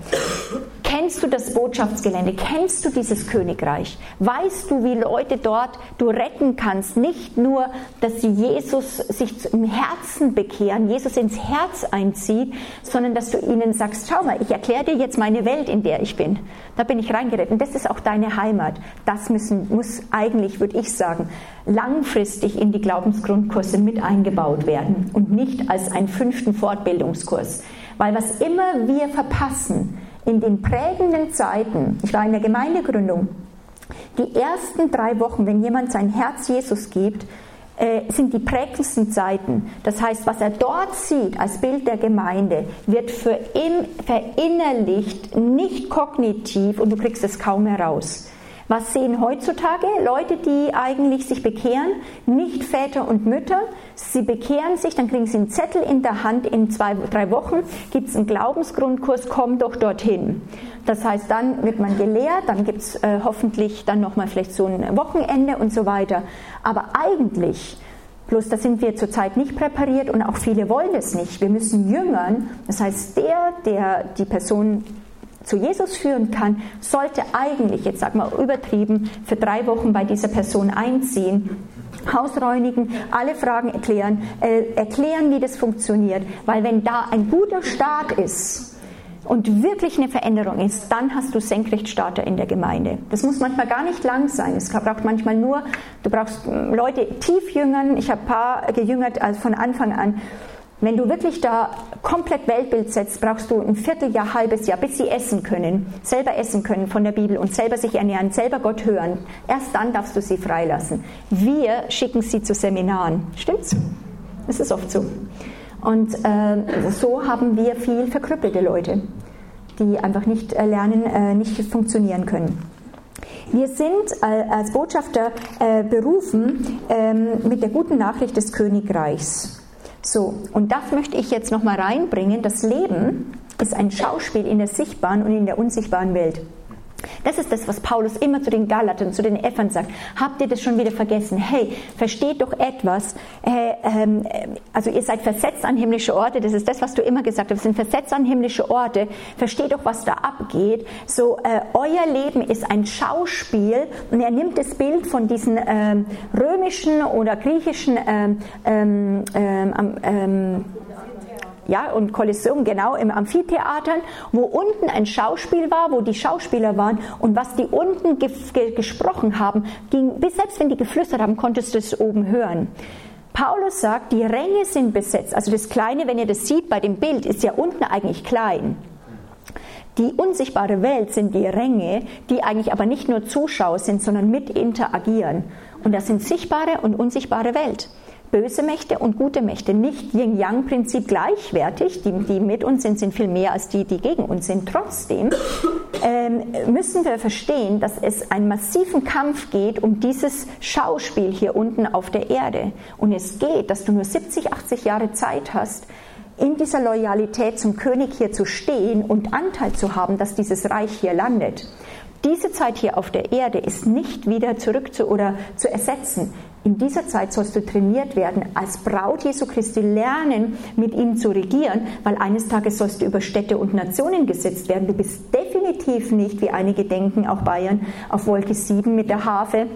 Kennst du das Botschaftsgelände? Kennst du dieses Königreich? Weißt du, wie Leute dort du retten kannst? Nicht nur, dass sie Jesus sich im Herzen bekehren, Jesus ins Herz einzieht, sondern dass du ihnen sagst, schau mal, ich erkläre dir jetzt meine Welt, in der ich bin. Da bin ich reingeritten. Das ist auch deine Heimat. Das müssen, muss eigentlich, würde ich sagen, langfristig in die Glaubensgrundkurse mit eingebaut werden und nicht als einen fünften Fortbildungskurs. Weil was immer wir verpassen, in den prägenden Zeiten, ich war in der Gemeindegründung, die ersten drei Wochen, wenn jemand sein Herz Jesus gibt, äh, sind die prägendsten Zeiten. Das heißt, was er dort sieht als Bild der Gemeinde, wird für ihn verinnerlicht, nicht kognitiv und du kriegst es kaum heraus. Was sehen heutzutage Leute, die eigentlich sich bekehren? Nicht Väter und Mütter. Sie bekehren sich, dann kriegen sie einen Zettel in der Hand. In zwei, drei Wochen gibt es einen Glaubensgrundkurs, komm doch dorthin. Das heißt, dann wird man gelehrt, dann gibt es äh, hoffentlich dann nochmal vielleicht so ein Wochenende und so weiter. Aber eigentlich Bloß da sind wir zurzeit nicht präpariert und auch viele wollen es nicht. Wir müssen jüngern. Das heißt, der, der die Person zu Jesus führen kann, sollte eigentlich, jetzt sag mal übertrieben, für drei Wochen bei dieser Person einziehen, Haus reinigen, alle Fragen erklären, äh, erklären, wie das funktioniert. Weil wenn da ein guter Start ist, und wirklich eine Veränderung ist, dann hast du Senkrechtstarter in der Gemeinde. Das muss manchmal gar nicht lang sein. Es braucht manchmal nur, du brauchst hm, Leute tief jüngern. Ich habe ein paar gejüngert also von Anfang an. Wenn du wirklich da komplett Weltbild setzt, brauchst du ein Vierteljahr, halbes Jahr, bis sie essen können, selber essen können von der Bibel und selber sich ernähren, selber Gott hören. Erst dann darfst du sie freilassen. Wir schicken sie zu Seminaren. Stimmt's? Es ist oft so. Und äh, so haben wir viel verkrüppelte Leute, die einfach nicht äh, lernen, äh, nicht funktionieren können. Wir sind äh, als Botschafter äh, berufen ähm, mit der guten Nachricht des Königreichs. So, und das möchte ich jetzt nochmal reinbringen. Das Leben ist ein Schauspiel in der sichtbaren und in der unsichtbaren Welt. Das ist das, was Paulus immer zu den Galatern, zu den Ephern sagt. Habt ihr das schon wieder vergessen? Hey, versteht doch etwas. Äh, ähm, also ihr seid versetzt an himmlische Orte. Das ist das, was du immer gesagt hast. Wir sind versetzt an himmlische Orte. Versteht doch, was da abgeht. So, äh, euer Leben ist ein Schauspiel. Und er nimmt das Bild von diesen ähm, römischen oder griechischen ähm, ähm, ähm, ähm ja, und Kolosseum, genau, im Amphitheatern, wo unten ein Schauspiel war, wo die Schauspieler waren und was die unten ge ge gesprochen haben, ging, bis selbst wenn die geflüstert haben, konntest du es oben hören. Paulus sagt, die Ränge sind besetzt. Also das Kleine, wenn ihr das sieht bei dem Bild, ist ja unten eigentlich klein. Die unsichtbare Welt sind die Ränge, die eigentlich aber nicht nur Zuschauer sind, sondern mit interagieren. Und das sind sichtbare und unsichtbare Welt böse Mächte und gute Mächte, nicht Yin-Yang-Prinzip gleichwertig, die, die mit uns sind, sind viel mehr als die, die gegen uns sind. Trotzdem ähm, müssen wir verstehen, dass es einen massiven Kampf geht um dieses Schauspiel hier unten auf der Erde. Und es geht, dass du nur 70, 80 Jahre Zeit hast, in dieser Loyalität zum König hier zu stehen und Anteil zu haben, dass dieses Reich hier landet. Diese Zeit hier auf der Erde ist nicht wieder zurück zu oder zu ersetzen. In dieser Zeit sollst du trainiert werden, als Braut Jesu Christi lernen, mit ihm zu regieren, weil eines Tages sollst du über Städte und Nationen gesetzt werden. Du bist definitiv nicht, wie einige denken, auch Bayern, auf Wolke 7 mit der Harfe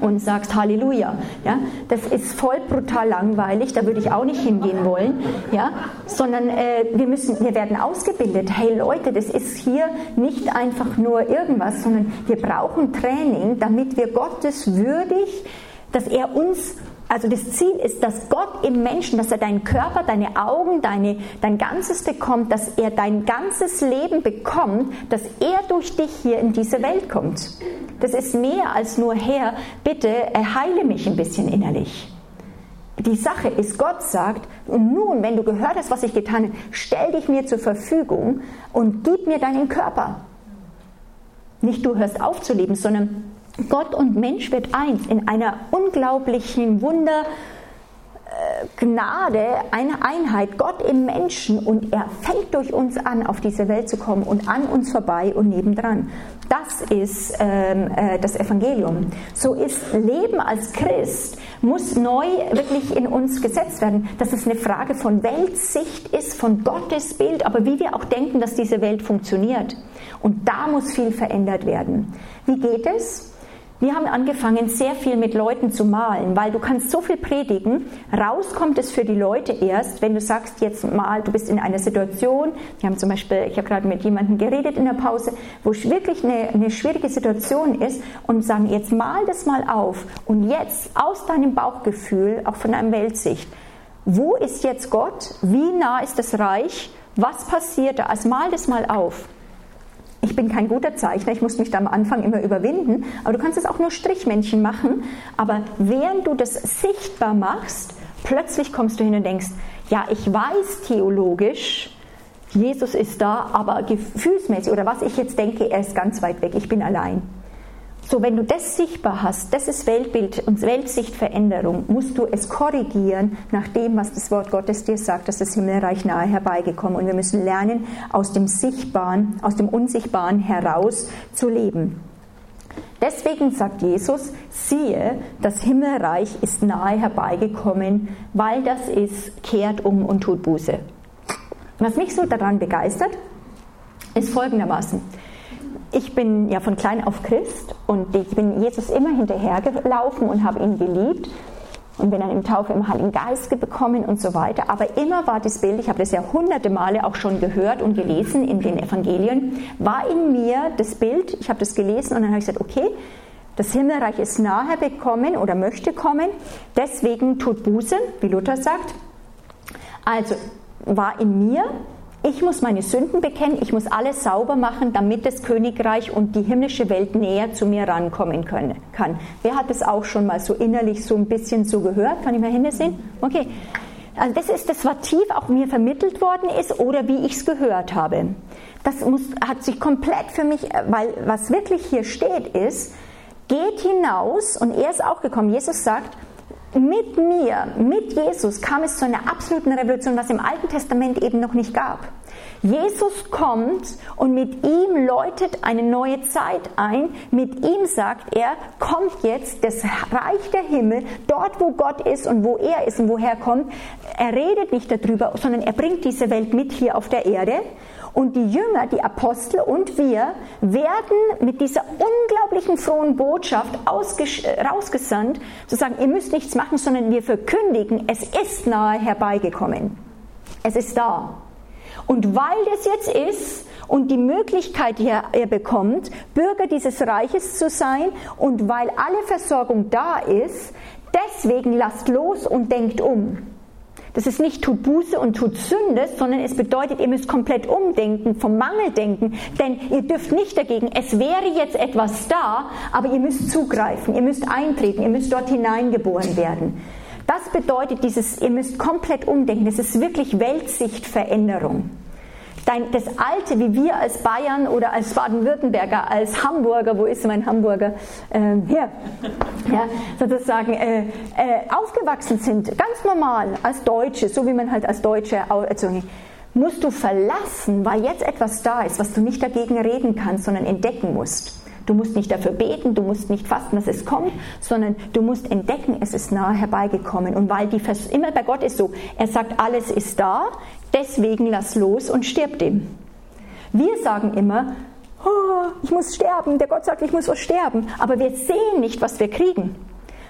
und sagst Halleluja. Ja, das ist voll brutal langweilig, da würde ich auch nicht hingehen wollen. Ja, sondern äh, wir müssen, wir werden ausgebildet. Hey Leute, das ist hier nicht einfach nur irgendwas, sondern wir brauchen Training, damit wir Gottes würdig dass er uns, also das Ziel ist, dass Gott im Menschen, dass er deinen Körper, deine Augen, deine, dein Ganzes bekommt, dass er dein ganzes Leben bekommt, dass er durch dich hier in diese Welt kommt. Das ist mehr als nur, Herr, bitte heile mich ein bisschen innerlich. Die Sache ist, Gott sagt, und nun, wenn du gehört hast, was ich getan habe, stell dich mir zur Verfügung und gib mir deinen Körper. Nicht du hörst auf zu leben, sondern Gott und Mensch wird eins in einer unglaublichen Wunder. Äh, Gnade, eine Einheit, Gott im Menschen und er fängt durch uns an, auf diese Welt zu kommen und an uns vorbei und nebendran. Das ist ähm, äh, das Evangelium. So ist Leben als Christ, muss neu wirklich in uns gesetzt werden, dass es eine Frage von Weltsicht ist, von Gottes Bild, aber wie wir auch denken, dass diese Welt funktioniert. Und da muss viel verändert werden. Wie geht es? Wir haben angefangen, sehr viel mit Leuten zu malen, weil du kannst so viel predigen. Raus kommt es für die Leute erst, wenn du sagst, jetzt mal, du bist in einer Situation. Wir haben zum Beispiel, ich habe gerade mit jemandem geredet in der Pause, wo es wirklich eine, eine schwierige Situation ist und sagen, jetzt mal das mal auf und jetzt aus deinem Bauchgefühl, auch von deinem Weltsicht, wo ist jetzt Gott? Wie nah ist das Reich? Was passiert da? Also mal das mal auf. Ich bin kein guter Zeichner, ich muss mich da am Anfang immer überwinden, aber du kannst es auch nur Strichmännchen machen. Aber während du das sichtbar machst, plötzlich kommst du hin und denkst, ja, ich weiß theologisch, Jesus ist da, aber gefühlsmäßig oder was ich jetzt denke, er ist ganz weit weg, ich bin allein. So, wenn du das sichtbar hast, das ist Weltbild und Weltsichtveränderung, musst du es korrigieren nach dem, was das Wort Gottes dir sagt, dass das Himmelreich nahe herbeigekommen. Und wir müssen lernen, aus dem Sichtbaren, aus dem Unsichtbaren heraus zu leben. Deswegen sagt Jesus, siehe, das Himmelreich ist nahe herbeigekommen, weil das ist, kehrt um und tut Buße. Was mich so daran begeistert, ist folgendermaßen ich bin ja von klein auf Christ und ich bin Jesus immer hinterhergelaufen und habe ihn geliebt und bin dann im Taufe im Heiligen Geist bekommen und so weiter. Aber immer war das Bild, ich habe das ja hunderte Male auch schon gehört und gelesen in den Evangelien, war in mir das Bild, ich habe das gelesen und dann habe ich gesagt, okay, das Himmelreich ist nahe bekommen oder möchte kommen, deswegen tut Buße, wie Luther sagt. Also war in mir ich muss meine Sünden bekennen, ich muss alles sauber machen, damit das Königreich und die himmlische Welt näher zu mir rankommen können, kann. Wer hat das auch schon mal so innerlich so ein bisschen so gehört? Kann ich mal hinsehen? Okay. Also das ist das, was tief auch mir vermittelt worden ist oder wie ich es gehört habe. Das muss, hat sich komplett für mich, weil was wirklich hier steht ist, geht hinaus und er ist auch gekommen. Jesus sagt, mit mir, mit Jesus kam es zu einer absoluten Revolution, was im Alten Testament eben noch nicht gab. Jesus kommt und mit ihm läutet eine neue Zeit ein. Mit ihm sagt er, kommt jetzt das Reich der Himmel, dort wo Gott ist und wo er ist und woher er kommt. Er redet nicht darüber, sondern er bringt diese Welt mit hier auf der Erde. Und die Jünger, die Apostel und wir werden mit dieser unglaublichen frohen Botschaft rausgesandt, zu sagen, ihr müsst nichts machen, sondern wir verkündigen, es ist nahe herbeigekommen. Es ist da. Und weil das jetzt ist und die Möglichkeit, die er bekommt, Bürger dieses Reiches zu sein und weil alle Versorgung da ist, deswegen lasst los und denkt um. Das ist nicht tut Buße und tut Sünde, sondern es bedeutet, ihr müsst komplett umdenken, vom Mangel denken, denn ihr dürft nicht dagegen, es wäre jetzt etwas da, aber ihr müsst zugreifen, ihr müsst eintreten, ihr müsst dort hineingeboren werden. Das bedeutet dieses, ihr müsst komplett umdenken, das ist wirklich Weltsichtveränderung dein, das Alte, wie wir als Bayern oder als Baden-Württemberger, als Hamburger, wo ist mein Hamburger? Ähm, hier, ja, sozusagen äh, äh, aufgewachsen sind, ganz normal, als Deutsche, so wie man halt als Deutsche erzogen also, musst du verlassen, weil jetzt etwas da ist, was du nicht dagegen reden kannst, sondern entdecken musst. Du musst nicht dafür beten, du musst nicht fasten, dass es kommt, sondern du musst entdecken, es ist nahe herbeigekommen. Und weil die Vers immer bei Gott ist so, er sagt, alles ist da, deswegen lass los und stirb dem. Wir sagen immer, oh, ich muss sterben, der Gott sagt, ich muss was sterben, aber wir sehen nicht, was wir kriegen.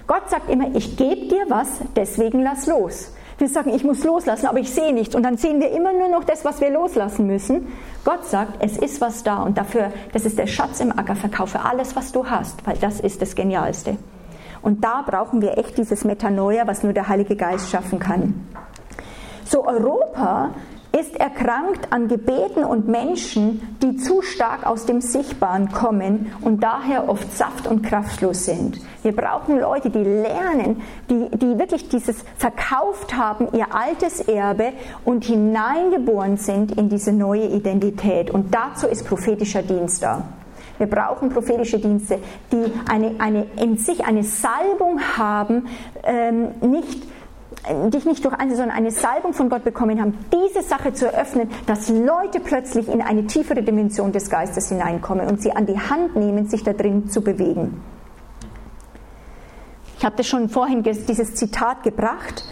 Gott sagt immer, ich gebe dir was, deswegen lass los. Wir sagen, ich muss loslassen, aber ich sehe nichts. Und dann sehen wir immer nur noch das, was wir loslassen müssen. Gott sagt, es ist was da und dafür, das ist der Schatz im Acker, verkaufe alles, was du hast, weil das ist das Genialste. Und da brauchen wir echt dieses Metanoia, was nur der Heilige Geist schaffen kann. So Europa ist erkrankt an Gebeten und Menschen, die zu stark aus dem Sichtbaren kommen und daher oft saft- und kraftlos sind. Wir brauchen Leute, die lernen, die, die wirklich dieses verkauft haben, ihr altes Erbe und hineingeboren sind in diese neue Identität. Und dazu ist prophetischer Dienst da. Wir brauchen prophetische Dienste, die eine, eine, in sich eine Salbung haben, ähm, nicht dich nicht durch eine, sondern eine Salbung von Gott bekommen haben, diese Sache zu eröffnen, dass Leute plötzlich in eine tiefere Dimension des Geistes hineinkommen und sie an die Hand nehmen, sich da drin zu bewegen. Ich habe das schon vorhin dieses Zitat gebracht.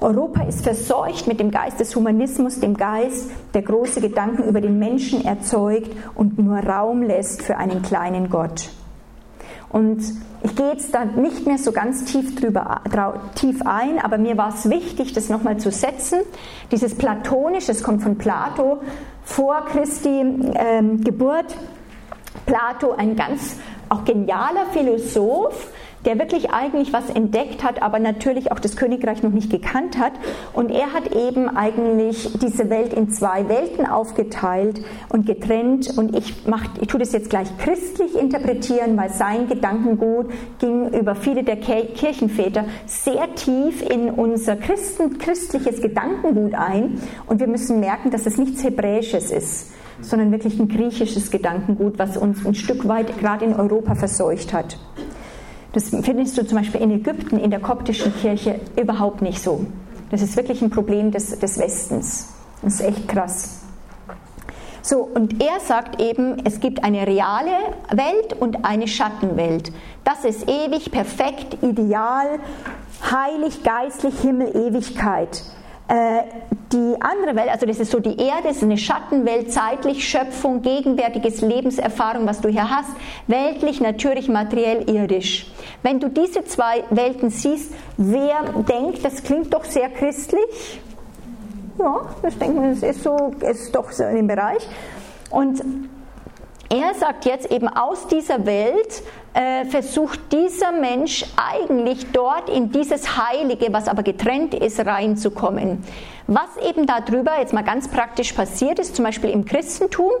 Europa ist verseucht mit dem Geist des Humanismus, dem Geist, der große Gedanken über den Menschen erzeugt und nur Raum lässt für einen kleinen Gott. Und ich gehe jetzt da nicht mehr so ganz tief, drüber, tief ein, aber mir war es wichtig, das nochmal zu setzen. Dieses Platonische, das kommt von Plato, vor Christi ähm, Geburt. Plato, ein ganz auch genialer Philosoph, der wirklich eigentlich was entdeckt hat, aber natürlich auch das Königreich noch nicht gekannt hat. Und er hat eben eigentlich diese Welt in zwei Welten aufgeteilt und getrennt. Und ich, mach, ich tue das jetzt gleich christlich interpretieren, weil sein Gedankengut ging über viele der Kirchenväter sehr tief in unser Christen, christliches Gedankengut ein. Und wir müssen merken, dass es nichts Hebräisches ist sondern wirklich ein griechisches Gedankengut, was uns ein Stück weit gerade in Europa verseucht hat. Das findest du zum Beispiel in Ägypten, in der koptischen Kirche überhaupt nicht so. Das ist wirklich ein Problem des, des Westens. Das ist echt krass. So, und er sagt eben, es gibt eine reale Welt und eine Schattenwelt. Das ist ewig, perfekt, ideal, heilig, geistlich, Himmel, Ewigkeit. Äh, die andere Welt, also das ist so die Erde, ist eine Schattenwelt, zeitlich, Schöpfung, gegenwärtiges Lebenserfahrung, was du hier hast, weltlich, natürlich, materiell, irdisch. Wenn du diese zwei Welten siehst, wer denkt, das klingt doch sehr christlich? Ja, das denkt man, das ist so, ist doch so in dem Bereich. Und er sagt jetzt eben aus dieser Welt äh, versucht dieser Mensch eigentlich dort in dieses Heilige, was aber getrennt ist, reinzukommen. Was eben darüber jetzt mal ganz praktisch passiert ist, zum Beispiel im Christentum,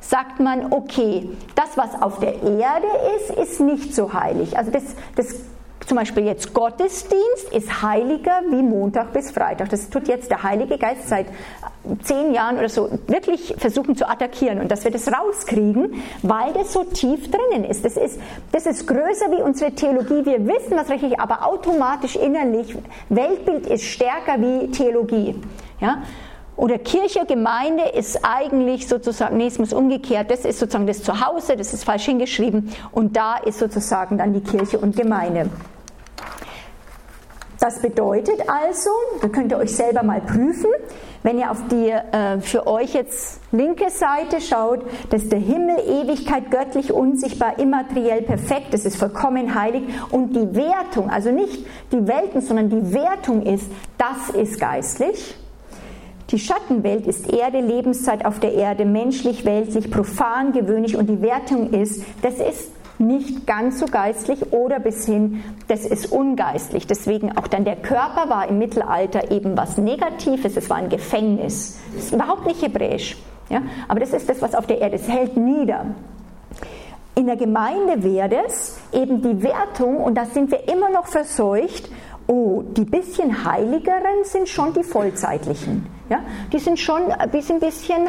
sagt man, okay, das, was auf der Erde ist, ist nicht so heilig. Also das, das zum Beispiel jetzt Gottesdienst ist heiliger wie Montag bis Freitag. Das tut jetzt der Heilige Geist seit zehn Jahren oder so wirklich versuchen zu attackieren und dass wir das rauskriegen, weil das so tief drinnen ist. Das ist, das ist größer wie unsere Theologie. Wir wissen das richtig, aber automatisch innerlich, Weltbild ist stärker wie Theologie. Ja? Oder Kirche, Gemeinde ist eigentlich sozusagen, nee, es muss umgekehrt, das ist sozusagen das Zuhause, das ist falsch hingeschrieben und da ist sozusagen dann die Kirche und Gemeinde. Das bedeutet also, da könnt ihr euch selber mal prüfen, wenn ihr auf die äh, für euch jetzt linke Seite schaut, dass der Himmel, Ewigkeit, göttlich, unsichtbar, immateriell, perfekt, das ist vollkommen heilig. Und die Wertung, also nicht die Welten, sondern die Wertung ist, das ist geistlich. Die Schattenwelt ist Erde, Lebenszeit auf der Erde, menschlich, weltlich, profan, gewöhnlich. Und die Wertung ist, das ist nicht ganz so geistlich oder bis hin, das ist ungeistlich. Deswegen auch dann der Körper war im Mittelalter eben was Negatives, es war ein Gefängnis. Das ist überhaupt nicht hebräisch. Ja? Aber das ist das, was auf der Erde ist, hält nieder. In der Gemeinde wäre das eben die Wertung, und da sind wir immer noch verseucht, oh, die bisschen heiligeren sind schon die vollzeitlichen. Ja? Die sind schon ein bisschen,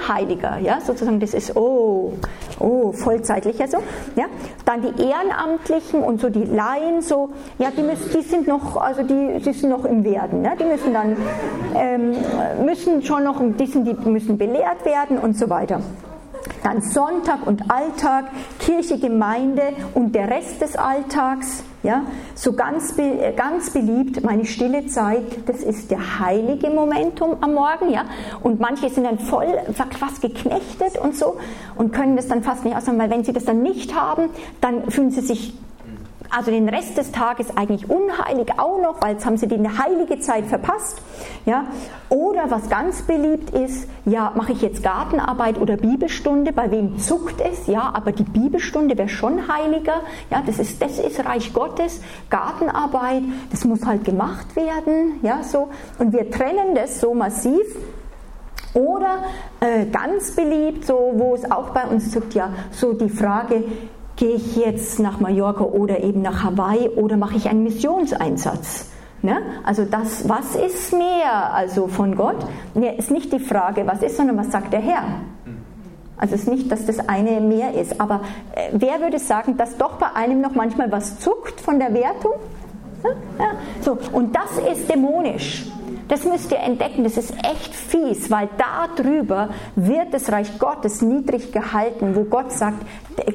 heiliger. Ja? Sozusagen, das ist, oh, oh, vollzeitlicher so. Ja? Dann die Ehrenamtlichen und so die Laien, so, ja, die, müssen, die sind noch, also die, die sind noch im Werden. Ja? Die müssen dann, ähm, müssen schon noch, die, sind, die müssen belehrt werden und so weiter. Dann Sonntag und Alltag, Kirche, Gemeinde und der Rest des Alltags. Ja, so ganz, äh, ganz beliebt, meine stille Zeit, das ist der heilige Momentum am Morgen, ja. Und manche sind dann voll fast geknechtet und so und können das dann fast nicht ausmachen, weil wenn sie das dann nicht haben, dann fühlen sie sich also den Rest des Tages eigentlich unheilig auch noch, weil jetzt haben sie die heilige Zeit verpasst. Ja? Oder was ganz beliebt ist, ja, mache ich jetzt Gartenarbeit oder Bibelstunde, bei wem zuckt es? Ja, aber die Bibelstunde wäre schon heiliger. Ja, das ist, das ist Reich Gottes, Gartenarbeit, das muss halt gemacht werden. Ja, so. Und wir trennen das so massiv. Oder äh, ganz beliebt, so wo es auch bei uns zuckt, ja, so die Frage, gehe ich jetzt nach Mallorca oder eben nach Hawaii oder mache ich einen Missionseinsatz? Ne? Also das, was ist mehr also von Gott? Ne, ist nicht die Frage, was ist, sondern was sagt der Herr? Also es ist nicht, dass das eine mehr ist, aber äh, wer würde sagen, dass doch bei einem noch manchmal was zuckt von der Wertung? Ja? Ja. So, und das ist dämonisch. Das müsst ihr entdecken, das ist echt fies, weil darüber wird das Reich Gottes niedrig gehalten, wo Gott sagt,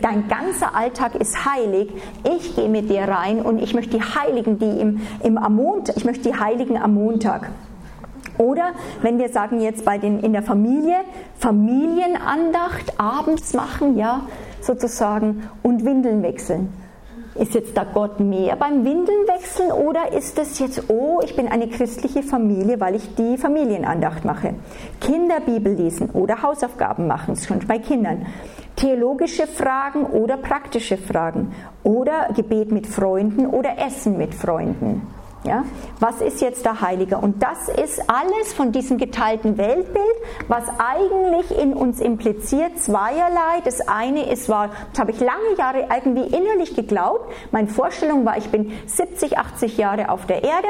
dein ganzer Alltag ist heilig, ich gehe mit dir rein und ich möchte die Heiligen, die im, im am Montag, ich möchte die Heiligen am Montag. Oder wenn wir sagen jetzt bei den in der Familie Familienandacht abends machen, ja, sozusagen und Windeln wechseln. Ist jetzt da Gott mehr beim Windeln wechseln oder ist es jetzt, oh, ich bin eine christliche Familie, weil ich die Familienandacht mache? Kinderbibel lesen oder Hausaufgaben machen, schon bei Kindern. Theologische Fragen oder praktische Fragen oder Gebet mit Freunden oder Essen mit Freunden. Ja? Was ist jetzt der Heilige? Und das ist alles von diesem geteilten Weltbild, was eigentlich in uns impliziert zweierlei. Das eine ist, war, das habe ich lange Jahre irgendwie innerlich geglaubt. Meine Vorstellung war, ich bin 70, 80 Jahre auf der Erde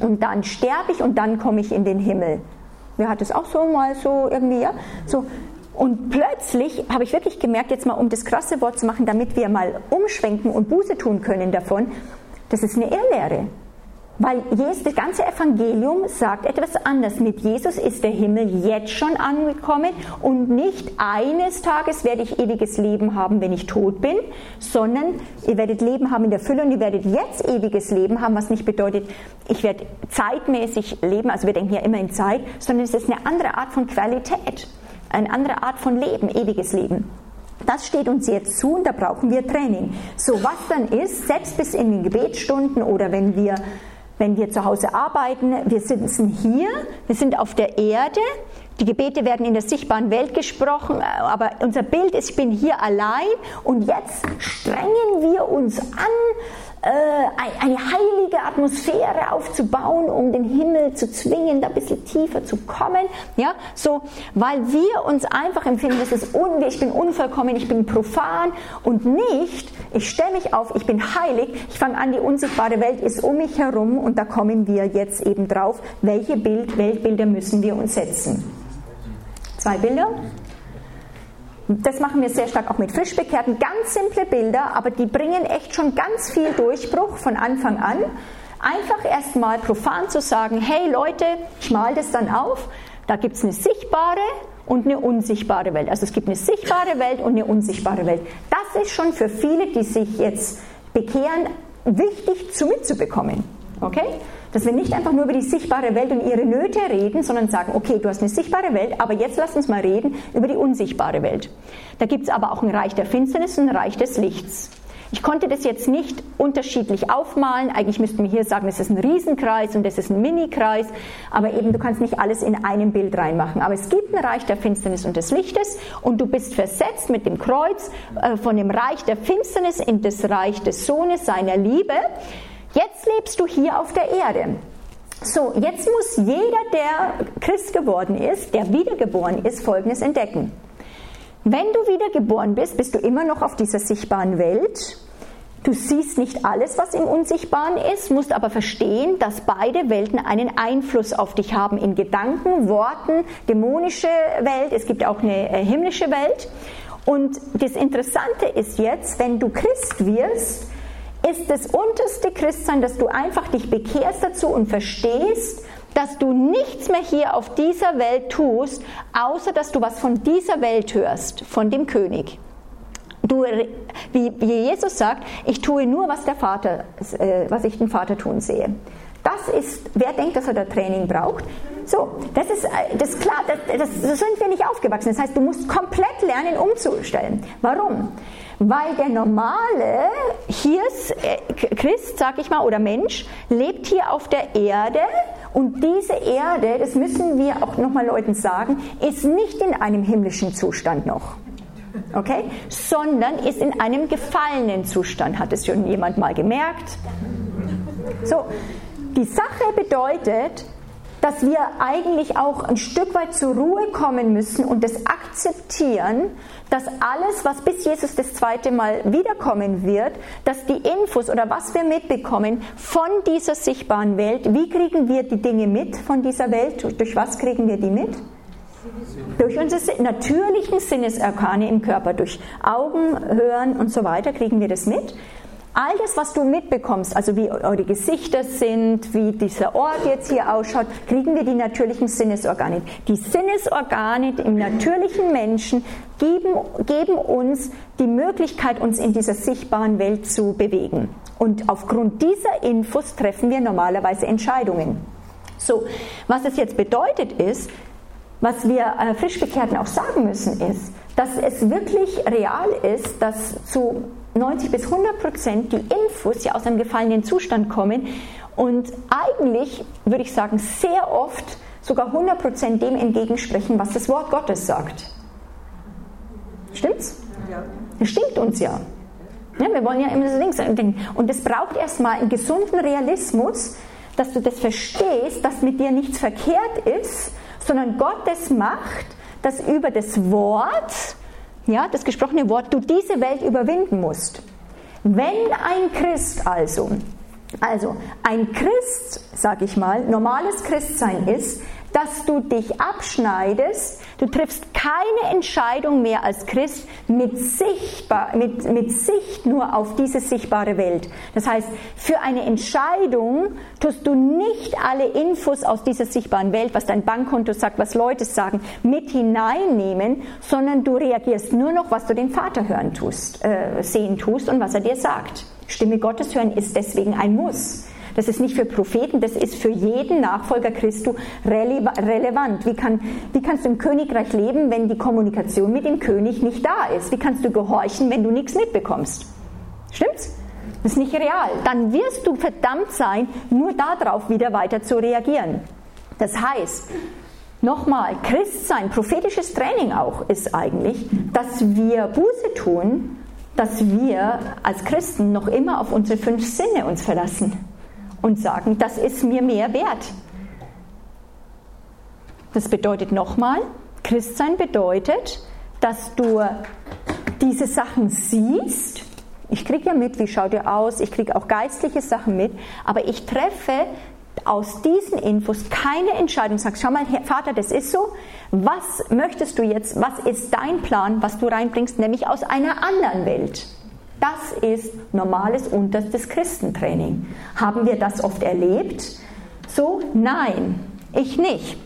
und dann sterbe ich und dann komme ich in den Himmel. Wer hat es auch so mal so irgendwie, ja? So, Und plötzlich habe ich wirklich gemerkt, jetzt mal um das krasse Wort zu machen, damit wir mal umschwenken und Buße tun können davon, das ist eine Irrlehre. Weil Jesus, das ganze Evangelium sagt etwas anders. Mit Jesus ist der Himmel jetzt schon angekommen und nicht eines Tages werde ich ewiges Leben haben, wenn ich tot bin, sondern ihr werdet Leben haben in der Fülle und ihr werdet jetzt ewiges Leben haben, was nicht bedeutet, ich werde zeitmäßig leben, also wir denken ja immer in Zeit, sondern es ist eine andere Art von Qualität, eine andere Art von Leben, ewiges Leben. Das steht uns jetzt zu und da brauchen wir Training. So was dann ist, selbst bis in den Gebetsstunden oder wenn wir wenn wir zu Hause arbeiten, wir sitzen hier, wir sind auf der Erde, die Gebete werden in der sichtbaren Welt gesprochen, aber unser Bild ist, ich bin hier allein. Und jetzt strengen wir uns an, äh, eine heilige Atmosphäre aufzubauen, um den Himmel zu zwingen, da ein bisschen tiefer zu kommen, ja, so, weil wir uns einfach empfinden, das ist un, ich bin unvollkommen, ich bin profan und nicht, ich stelle mich auf, ich bin heilig, ich fange an, die unsichtbare Welt ist um mich herum und da kommen wir jetzt eben drauf, welche Bild, Weltbilder müssen wir uns setzen. Zwei Bilder. Das machen wir sehr stark auch mit Frischbekehrten. Ganz simple Bilder, aber die bringen echt schon ganz viel Durchbruch von Anfang an. Einfach erstmal profan zu sagen, hey Leute, ich mal das dann auf. Da gibt es eine sichtbare und eine unsichtbare Welt. Also es gibt eine sichtbare Welt und eine unsichtbare Welt. Das ist schon für viele, die sich jetzt bekehren, wichtig zu mitzubekommen. Okay? Dass wir nicht einfach nur über die sichtbare Welt und ihre Nöte reden, sondern sagen, okay, du hast eine sichtbare Welt, aber jetzt lass uns mal reden über die unsichtbare Welt. Da gibt es aber auch ein Reich der Finsternis und ein Reich des Lichts. Ich konnte das jetzt nicht unterschiedlich aufmalen. Eigentlich müssten wir hier sagen, es ist ein Riesenkreis und es ist ein Minikreis. Aber eben, du kannst nicht alles in einem Bild reinmachen. Aber es gibt ein Reich der Finsternis und des Lichtes und du bist versetzt mit dem Kreuz äh, von dem Reich der Finsternis in das Reich des Sohnes seiner Liebe. Jetzt lebst du hier auf der Erde. So, jetzt muss jeder, der Christ geworden ist, der wiedergeboren ist, Folgendes entdecken. Wenn du wiedergeboren bist, bist du immer noch auf dieser sichtbaren Welt. Du siehst nicht alles, was im Unsichtbaren ist, musst aber verstehen, dass beide Welten einen Einfluss auf dich haben in Gedanken, Worten, dämonische Welt, es gibt auch eine äh, himmlische Welt. Und das Interessante ist jetzt, wenn du Christ wirst, ist das unterste Christsein, dass du einfach dich bekehrst dazu und verstehst, dass du nichts mehr hier auf dieser Welt tust, außer dass du was von dieser Welt hörst, von dem König. Du, wie, Jesus sagt, ich tue nur, was der Vater, äh, was ich den Vater tun sehe. Das ist, wer denkt, dass er da Training braucht? So, das ist, äh, das ist klar, das, das, sind wir nicht aufgewachsen. Das heißt, du musst komplett lernen, umzustellen. Warum? Weil der normale hier äh, Christ, sag ich mal, oder Mensch, lebt hier auf der Erde und diese Erde, das müssen wir auch nochmal Leuten sagen, ist nicht in einem himmlischen Zustand noch. Okay? Sondern ist in einem gefallenen Zustand. Hat es schon jemand mal gemerkt? So, die Sache bedeutet, dass wir eigentlich auch ein Stück weit zur Ruhe kommen müssen und das akzeptieren, dass alles, was bis Jesus das zweite Mal wiederkommen wird, dass die Infos oder was wir mitbekommen von dieser sichtbaren Welt, wie kriegen wir die Dinge mit von dieser Welt? Durch was kriegen wir die mit? Durch unsere natürlichen Sinnesorgane im Körper, durch Augen, Hören und so weiter kriegen wir das mit. All das, was du mitbekommst, also wie eure Gesichter sind, wie dieser Ort jetzt hier ausschaut, kriegen wir die natürlichen Sinnesorgane. Die Sinnesorgane im natürlichen Menschen geben, geben uns die Möglichkeit, uns in dieser sichtbaren Welt zu bewegen. Und aufgrund dieser Infos treffen wir normalerweise Entscheidungen. So, was es jetzt bedeutet ist, was wir äh, Frischbekehrten auch sagen müssen, ist, dass es wirklich real ist, dass zu 90 bis 100 Prozent die Infos ja aus einem gefallenen Zustand kommen und eigentlich, würde ich sagen, sehr oft sogar 100 Prozent dem entgegensprechen, was das Wort Gottes sagt. Stimmt's? Ja. Das stimmt uns ja. ja wir wollen ja immer so links denken. Und es braucht erstmal einen gesunden Realismus, dass du das verstehst, dass mit dir nichts verkehrt ist, sondern Gott das macht, dass über das Wort ja, das gesprochene Wort, du diese Welt überwinden musst. Wenn ein Christ also Also ein Christ, sag ich mal, normales Christsein ist, dass du dich abschneidest. Du triffst keine Entscheidung mehr als Christ mit, sichtbar, mit, mit Sicht nur auf diese sichtbare Welt. Das heißt, für eine Entscheidung tust du nicht alle Infos aus dieser sichtbaren Welt, was dein Bankkonto sagt, was Leute sagen, mit hineinnehmen, sondern du reagierst nur noch, was du den Vater hören tust, äh, sehen tust und was er dir sagt. Stimme Gottes hören ist deswegen ein Muss. Das ist nicht für Propheten, das ist für jeden Nachfolger Christus relevant. Wie, kann, wie kannst du im Königreich leben, wenn die Kommunikation mit dem König nicht da ist? Wie kannst du gehorchen, wenn du nichts mitbekommst? Stimmt's? Das ist nicht real. Dann wirst du verdammt sein, nur darauf wieder weiter zu reagieren. Das heißt, nochmal, Christsein, prophetisches Training auch ist eigentlich, dass wir Buße tun, dass wir als Christen noch immer auf unsere fünf Sinne uns verlassen und sagen, das ist mir mehr wert. Das bedeutet nochmal, Christsein bedeutet, dass du diese Sachen siehst. Ich kriege ja mit, wie schaut ihr aus, ich kriege auch geistliche Sachen mit, aber ich treffe aus diesen Infos keine Entscheidung. Sag, schau mal, Vater, das ist so. Was möchtest du jetzt? Was ist dein Plan, was du reinbringst, nämlich aus einer anderen Welt? Das ist normales unterstes Christentraining. Haben wir das oft erlebt? So, nein, ich nicht.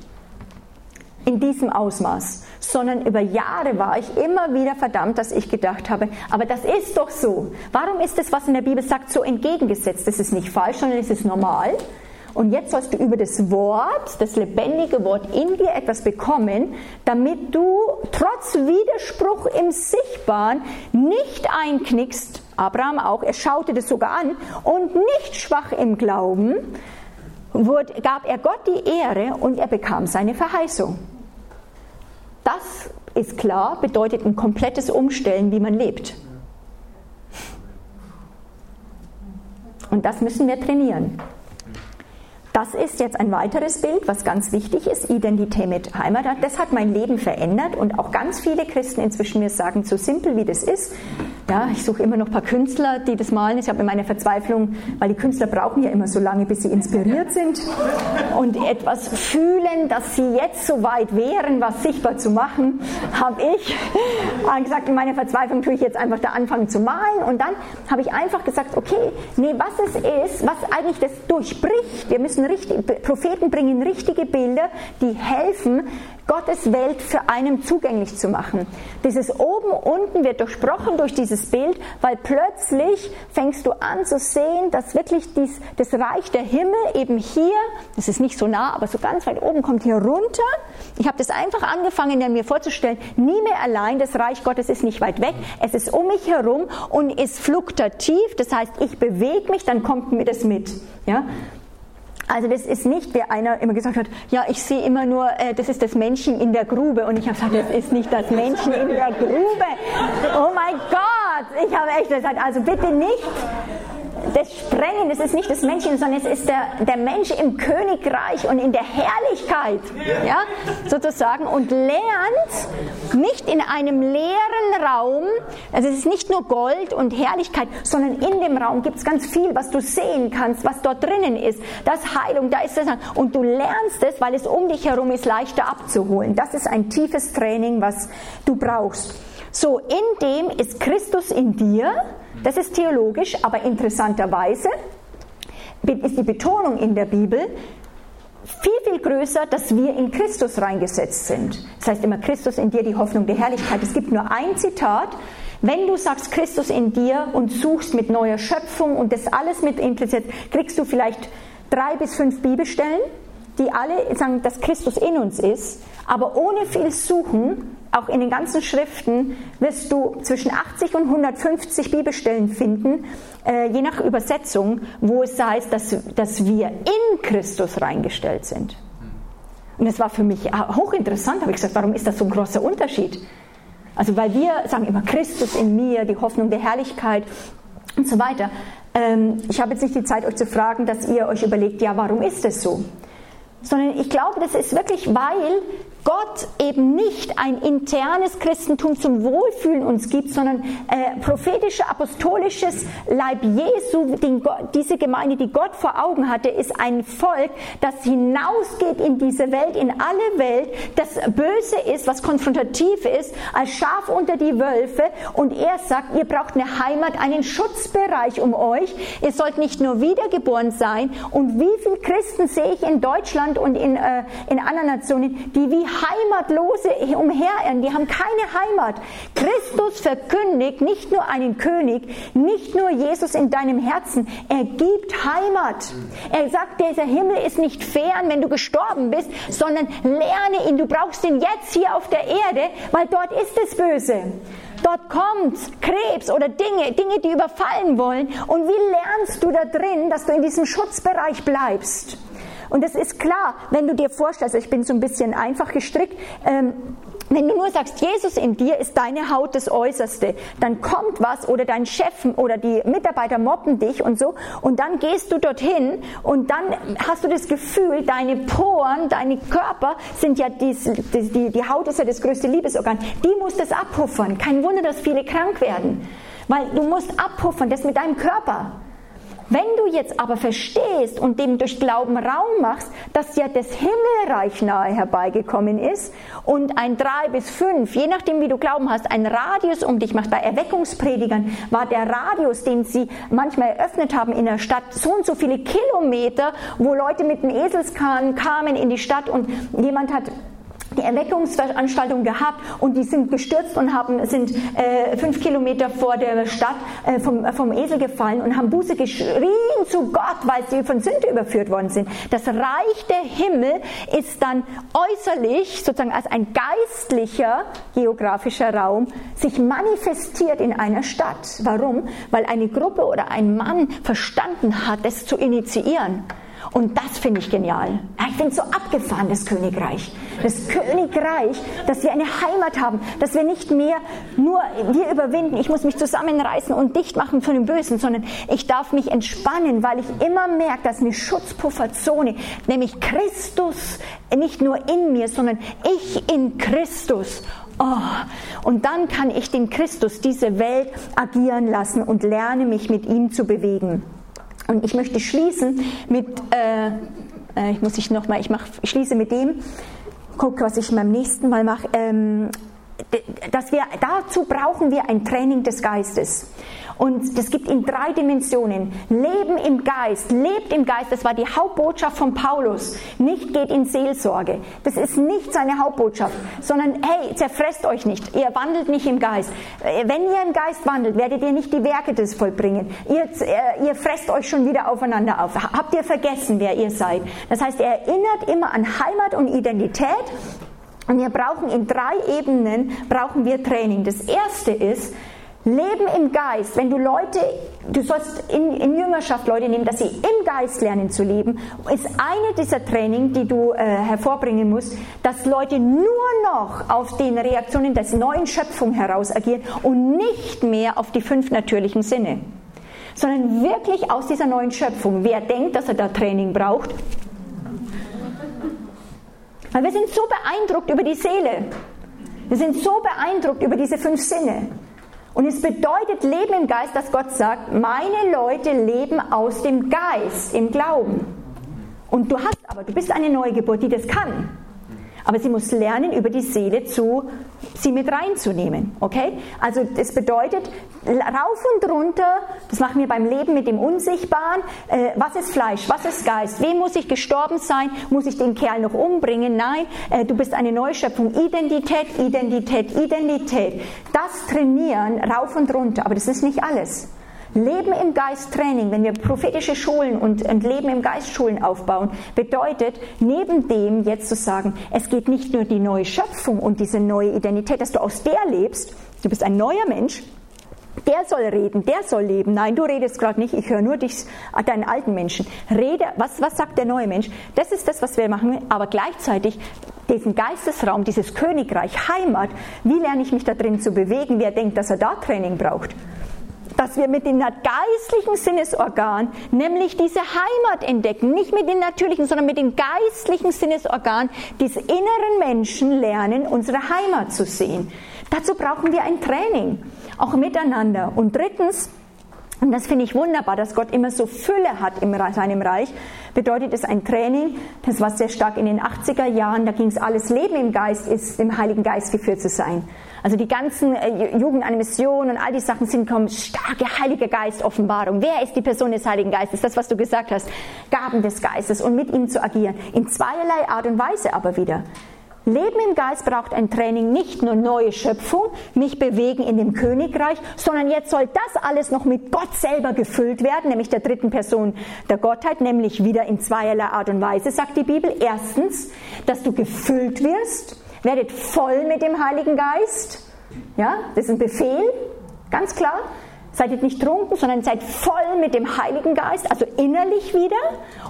In diesem Ausmaß. Sondern über Jahre war ich immer wieder verdammt, dass ich gedacht habe, aber das ist doch so. Warum ist das, was in der Bibel sagt, so entgegengesetzt? Das ist nicht falsch, sondern es ist normal. Und jetzt sollst du über das Wort, das lebendige Wort in dir etwas bekommen, damit du trotz Widerspruch im Sichtbaren nicht einknickst, Abraham auch, er schaute das sogar an, und nicht schwach im Glauben, wurde, gab er Gott die Ehre und er bekam seine Verheißung. Das ist klar, bedeutet ein komplettes Umstellen, wie man lebt. Und das müssen wir trainieren. Das ist jetzt ein weiteres Bild, was ganz wichtig ist, Identität mit Heimat. Das hat mein Leben verändert und auch ganz viele Christen inzwischen mir sagen, so simpel wie das ist, ja, ich suche immer noch ein paar Künstler, die das malen. Ich habe in meiner Verzweiflung, weil die Künstler brauchen ja immer so lange, bis sie inspiriert sind und etwas fühlen, dass sie jetzt so weit wären, was sichtbar zu machen, habe ich gesagt, in meiner Verzweiflung tue ich jetzt einfach da anfangen zu malen und dann habe ich einfach gesagt, okay, nee, was es ist, was eigentlich das durchbricht. Wir müssen richtig, Propheten bringen richtige Bilder, die helfen, Gottes Welt für einen zugänglich zu machen. Dieses oben, unten wird durchsprochen durch dieses Bild, weil plötzlich fängst du an zu sehen, dass wirklich dies, das Reich der Himmel eben hier, das ist nicht so nah, aber so ganz weit oben kommt hier runter. Ich habe das einfach angefangen, mir vorzustellen, nie mehr allein, das Reich Gottes ist nicht weit weg, es ist um mich herum und ist fluktuativ, das heißt, ich bewege mich, dann kommt mir das mit. Ja? Also das ist nicht, wie einer immer gesagt hat, ja, ich sehe immer nur, äh, das ist das Männchen in der Grube. Und ich habe gesagt, das ist nicht das Männchen in der Grube. Oh mein Gott, ich habe echt gesagt, also bitte nicht das Sprengen, das ist nicht das Männchen, sondern es ist der, der Mensch im Königreich und in der Herrlichkeit, ja, sozusagen, und lernt nicht in einem leeren Raum, also es ist nicht nur Gold und Herrlichkeit, sondern in dem Raum gibt es ganz viel, was du sehen kannst, was dort drinnen ist. Das Heilung, da ist das, und du lernst es, weil es um dich herum ist, leichter abzuholen. Das ist ein tiefes Training, was du brauchst. So, in dem ist Christus in dir, das ist theologisch, aber interessanterweise ist die Betonung in der Bibel viel, viel größer, dass wir in Christus reingesetzt sind. Das heißt immer Christus in dir, die Hoffnung der Herrlichkeit. Es gibt nur ein Zitat. Wenn du sagst Christus in dir und suchst mit neuer Schöpfung und das alles mit impliziert, kriegst du vielleicht drei bis fünf Bibelstellen, die alle sagen, dass Christus in uns ist. Aber ohne viel Suchen auch in den ganzen Schriften wirst du zwischen 80 und 150 Bibelstellen finden, äh, je nach Übersetzung, wo es heißt, dass, dass wir in Christus reingestellt sind. Und das war für mich hochinteressant, habe ich gesagt, warum ist das so ein großer Unterschied? Also weil wir sagen immer Christus in mir, die Hoffnung der Herrlichkeit und so weiter. Ähm, ich habe jetzt nicht die Zeit, euch zu fragen, dass ihr euch überlegt, ja, warum ist das so? Sondern ich glaube, das ist wirklich, weil Gott eben nicht ein internes Christentum zum Wohlfühlen uns gibt, sondern äh, prophetische, apostolisches Leib Jesu, Gott, diese Gemeinde, die Gott vor Augen hatte, ist ein Volk, das hinausgeht in diese Welt, in alle Welt, das böse ist, was konfrontativ ist, als Schaf unter die Wölfe. Und er sagt, ihr braucht eine Heimat, einen Schutzbereich um euch. Ihr sollt nicht nur wiedergeboren sein. Und wie viele Christen sehe ich in Deutschland und in, äh, in anderen Nationen, die wie Heimatlose umherirren, die haben keine Heimat. Christus verkündigt nicht nur einen König, nicht nur Jesus in deinem Herzen, er gibt Heimat. Er sagt, dieser Himmel ist nicht fern, wenn du gestorben bist, sondern lerne ihn, du brauchst ihn jetzt hier auf der Erde, weil dort ist es böse. Dort kommt Krebs oder Dinge, Dinge, die überfallen wollen. Und wie lernst du da drin, dass du in diesem Schutzbereich bleibst? Und es ist klar, wenn du dir vorstellst, ich bin so ein bisschen einfach gestrickt, ähm, wenn du nur sagst, Jesus in dir ist deine Haut das Äußerste, dann kommt was oder dein Chef oder die Mitarbeiter mobben dich und so und dann gehst du dorthin und dann hast du das Gefühl, deine Poren, deine Körper sind ja die, die, die Haut ist ja das größte Liebesorgan, die muss das abpuffern. Kein Wunder, dass viele krank werden, weil du musst abpuffern, das mit deinem Körper. Wenn du jetzt aber verstehst und dem durch Glauben Raum machst, dass ja das Himmelreich nahe herbeigekommen ist und ein drei bis fünf, je nachdem wie du Glauben hast, ein Radius um dich macht. Bei Erweckungspredigern war der Radius, den sie manchmal eröffnet haben in der Stadt, so und so viele Kilometer, wo Leute mit dem Eselskahn kamen in die Stadt und jemand hat Erweckungsveranstaltung gehabt und die sind gestürzt und haben, sind äh, fünf Kilometer vor der Stadt äh, vom, vom Esel gefallen und haben Buße geschrien zu Gott, weil sie von Sünde überführt worden sind. Das Reich der Himmel ist dann äußerlich, sozusagen als ein geistlicher geografischer Raum, sich manifestiert in einer Stadt. Warum? Weil eine Gruppe oder ein Mann verstanden hat, es zu initiieren. Und das finde ich genial. Ich finde es so abgefahren, das Königreich. Das Königreich, dass wir eine Heimat haben, dass wir nicht mehr nur wir überwinden, ich muss mich zusammenreißen und dicht machen von dem Bösen, sondern ich darf mich entspannen, weil ich immer merke, dass eine Schutzpufferzone, nämlich Christus, nicht nur in mir, sondern ich in Christus. Oh, und dann kann ich den Christus, diese Welt agieren lassen und lerne mich mit ihm zu bewegen. Und ich möchte schließen mit, äh, äh ich muss ich noch mal, ich, mach, schließe mit dem, guck, was ich beim nächsten Mal mache. Ähm, dass wir, dazu brauchen wir ein Training des Geistes. Und das gibt in drei Dimensionen. Leben im Geist, lebt im Geist, das war die Hauptbotschaft von Paulus. Nicht geht in Seelsorge. Das ist nicht seine Hauptbotschaft, sondern hey, zerfresst euch nicht. Ihr wandelt nicht im Geist. Äh, wenn ihr im Geist wandelt, werdet ihr nicht die Werke des vollbringen. Ihr, äh, ihr fresst euch schon wieder aufeinander auf. Habt ihr vergessen, wer ihr seid? Das heißt, er erinnert immer an Heimat und Identität und wir brauchen in drei Ebenen brauchen wir Training. Das erste ist, Leben im Geist, wenn du Leute, du sollst in, in, Jüngerschaft Leute nehmen, dass sie im Geist lernen zu leben, ist eine dieser Training, die du äh, hervorbringen musst, dass Leute nur noch auf den Reaktionen der neuen Schöpfung heraus agieren und nicht mehr auf die fünf natürlichen Sinne, sondern wirklich aus dieser neuen Schöpfung. Wer denkt, dass er da Training braucht? Weil wir sind so beeindruckt über die Seele. Wir sind so beeindruckt über diese fünf Sinne. Und es bedeutet Leben im Geist, dass Gott sagt, meine Leute leben aus dem Geist, im Glauben. Und du hast aber, du bist eine Neugeburt, die das kann. Aber sie muss lernen, über die Seele zu, sie mit reinzunehmen. Okay? Also, das bedeutet, rauf und runter, das machen wir beim Leben mit dem Unsichtbaren. Äh, was ist Fleisch? Was ist Geist? Wem muss ich gestorben sein? Muss ich den Kerl noch umbringen? Nein, äh, du bist eine Neuschöpfung. Identität, Identität, Identität. Das trainieren rauf und runter. Aber das ist nicht alles. Leben im Geist Training, wenn wir prophetische Schulen und, und Leben im Geist Schulen aufbauen, bedeutet neben dem jetzt zu sagen, es geht nicht nur die neue Schöpfung und diese neue Identität, dass du aus der lebst, du bist ein neuer Mensch, der soll reden, der soll leben. Nein, du redest gerade nicht, ich höre nur dich, deinen alten Menschen. Rede, was, was sagt der neue Mensch? Das ist das, was wir machen, aber gleichzeitig diesen Geistesraum, dieses Königreich, Heimat, wie lerne ich mich da drin zu bewegen? Wer denkt, dass er da Training braucht? Dass wir mit dem geistlichen Sinnesorgan, nämlich diese Heimat entdecken, nicht mit den natürlichen, sondern mit dem geistlichen Sinnesorgan des inneren Menschen lernen, unsere Heimat zu sehen. Dazu brauchen wir ein Training, auch miteinander. Und drittens, und das finde ich wunderbar, dass Gott immer so Fülle hat in seinem Reich. Bedeutet es ein Training, das war sehr stark in den 80er Jahren, da ging es alles, Leben im Geist ist, dem Heiligen Geist geführt zu sein. Also die ganzen äh, Jugendanimation und all die Sachen sind kommen, starke Heilige Geist Offenbarung. Wer ist die Person des Heiligen Geistes? Das, was du gesagt hast. Gaben des Geistes und mit ihm zu agieren. In zweierlei Art und Weise aber wieder. Leben im Geist braucht ein Training, nicht nur neue Schöpfung, mich bewegen in dem Königreich, sondern jetzt soll das alles noch mit Gott selber gefüllt werden, nämlich der dritten Person der Gottheit, nämlich wieder in zweierlei Art und Weise, sagt die Bibel. Erstens, dass du gefüllt wirst, werdet voll mit dem Heiligen Geist. Ja, das ist ein Befehl, ganz klar. Seid nicht trunken, sondern seid voll mit dem Heiligen Geist, also innerlich wieder.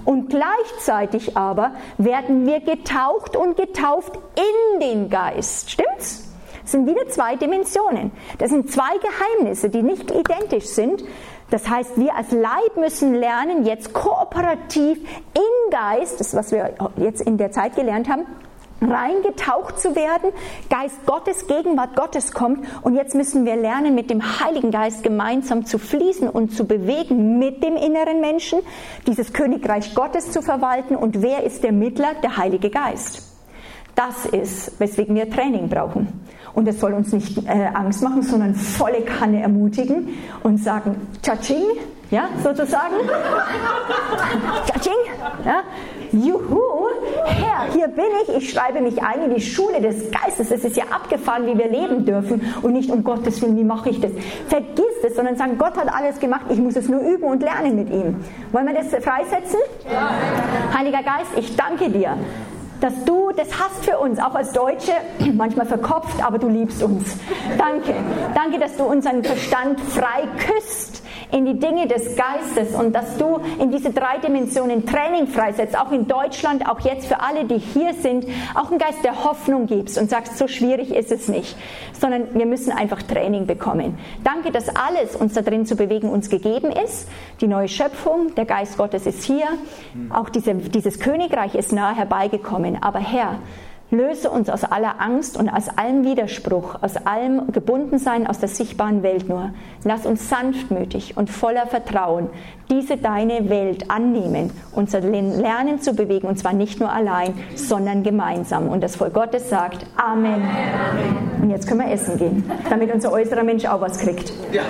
Und gleichzeitig aber werden wir getaucht und getauft in den Geist. Stimmt's? Das sind wieder zwei Dimensionen. Das sind zwei Geheimnisse, die nicht identisch sind. Das heißt, wir als Leib müssen lernen, jetzt kooperativ im Geist, das ist, was wir jetzt in der Zeit gelernt haben, reingetaucht zu werden. Geist Gottes, Gegenwart Gottes kommt. Und jetzt müssen wir lernen, mit dem Heiligen Geist gemeinsam zu fließen und zu bewegen mit dem inneren Menschen, dieses Königreich Gottes zu verwalten. Und wer ist der Mittler? Der Heilige Geist. Das ist, weswegen wir Training brauchen. Und es soll uns nicht äh, Angst machen, sondern volle Kanne ermutigen und sagen, Tschatsching, ja, sozusagen. Tschatsching, ja. Juhu, Herr, hier bin ich, ich schreibe mich ein in die Schule des Geistes. Es ist ja abgefahren, wie wir leben dürfen und nicht um Gottes Willen, wie mache ich das? Vergiss es, sondern sagen, Gott hat alles gemacht, ich muss es nur üben und lernen mit ihm. Wollen wir das freisetzen? Ja. Heiliger Geist, ich danke dir dass du das hast für uns, auch als Deutsche, manchmal verkopft, aber du liebst uns. Danke. Danke, dass du unseren Verstand frei küsst in die Dinge des Geistes und dass du in diese drei Dimensionen Training freisetzt, auch in Deutschland, auch jetzt für alle, die hier sind, auch einen Geist der Hoffnung gibst und sagst, so schwierig ist es nicht, sondern wir müssen einfach Training bekommen. Danke, dass alles uns da drin zu bewegen uns gegeben ist. Die neue Schöpfung, der Geist Gottes ist hier, auch diese, dieses Königreich ist nahe herbeigekommen. Aber Herr, Löse uns aus aller Angst und aus allem Widerspruch, aus allem Gebundensein aus der sichtbaren Welt nur. Lass uns sanftmütig und voller Vertrauen diese deine Welt annehmen, unser Lernen zu bewegen, und zwar nicht nur allein, sondern gemeinsam. Und das Volk Gottes sagt Amen. Und jetzt können wir essen gehen, damit unser äußerer Mensch auch was kriegt. Ja.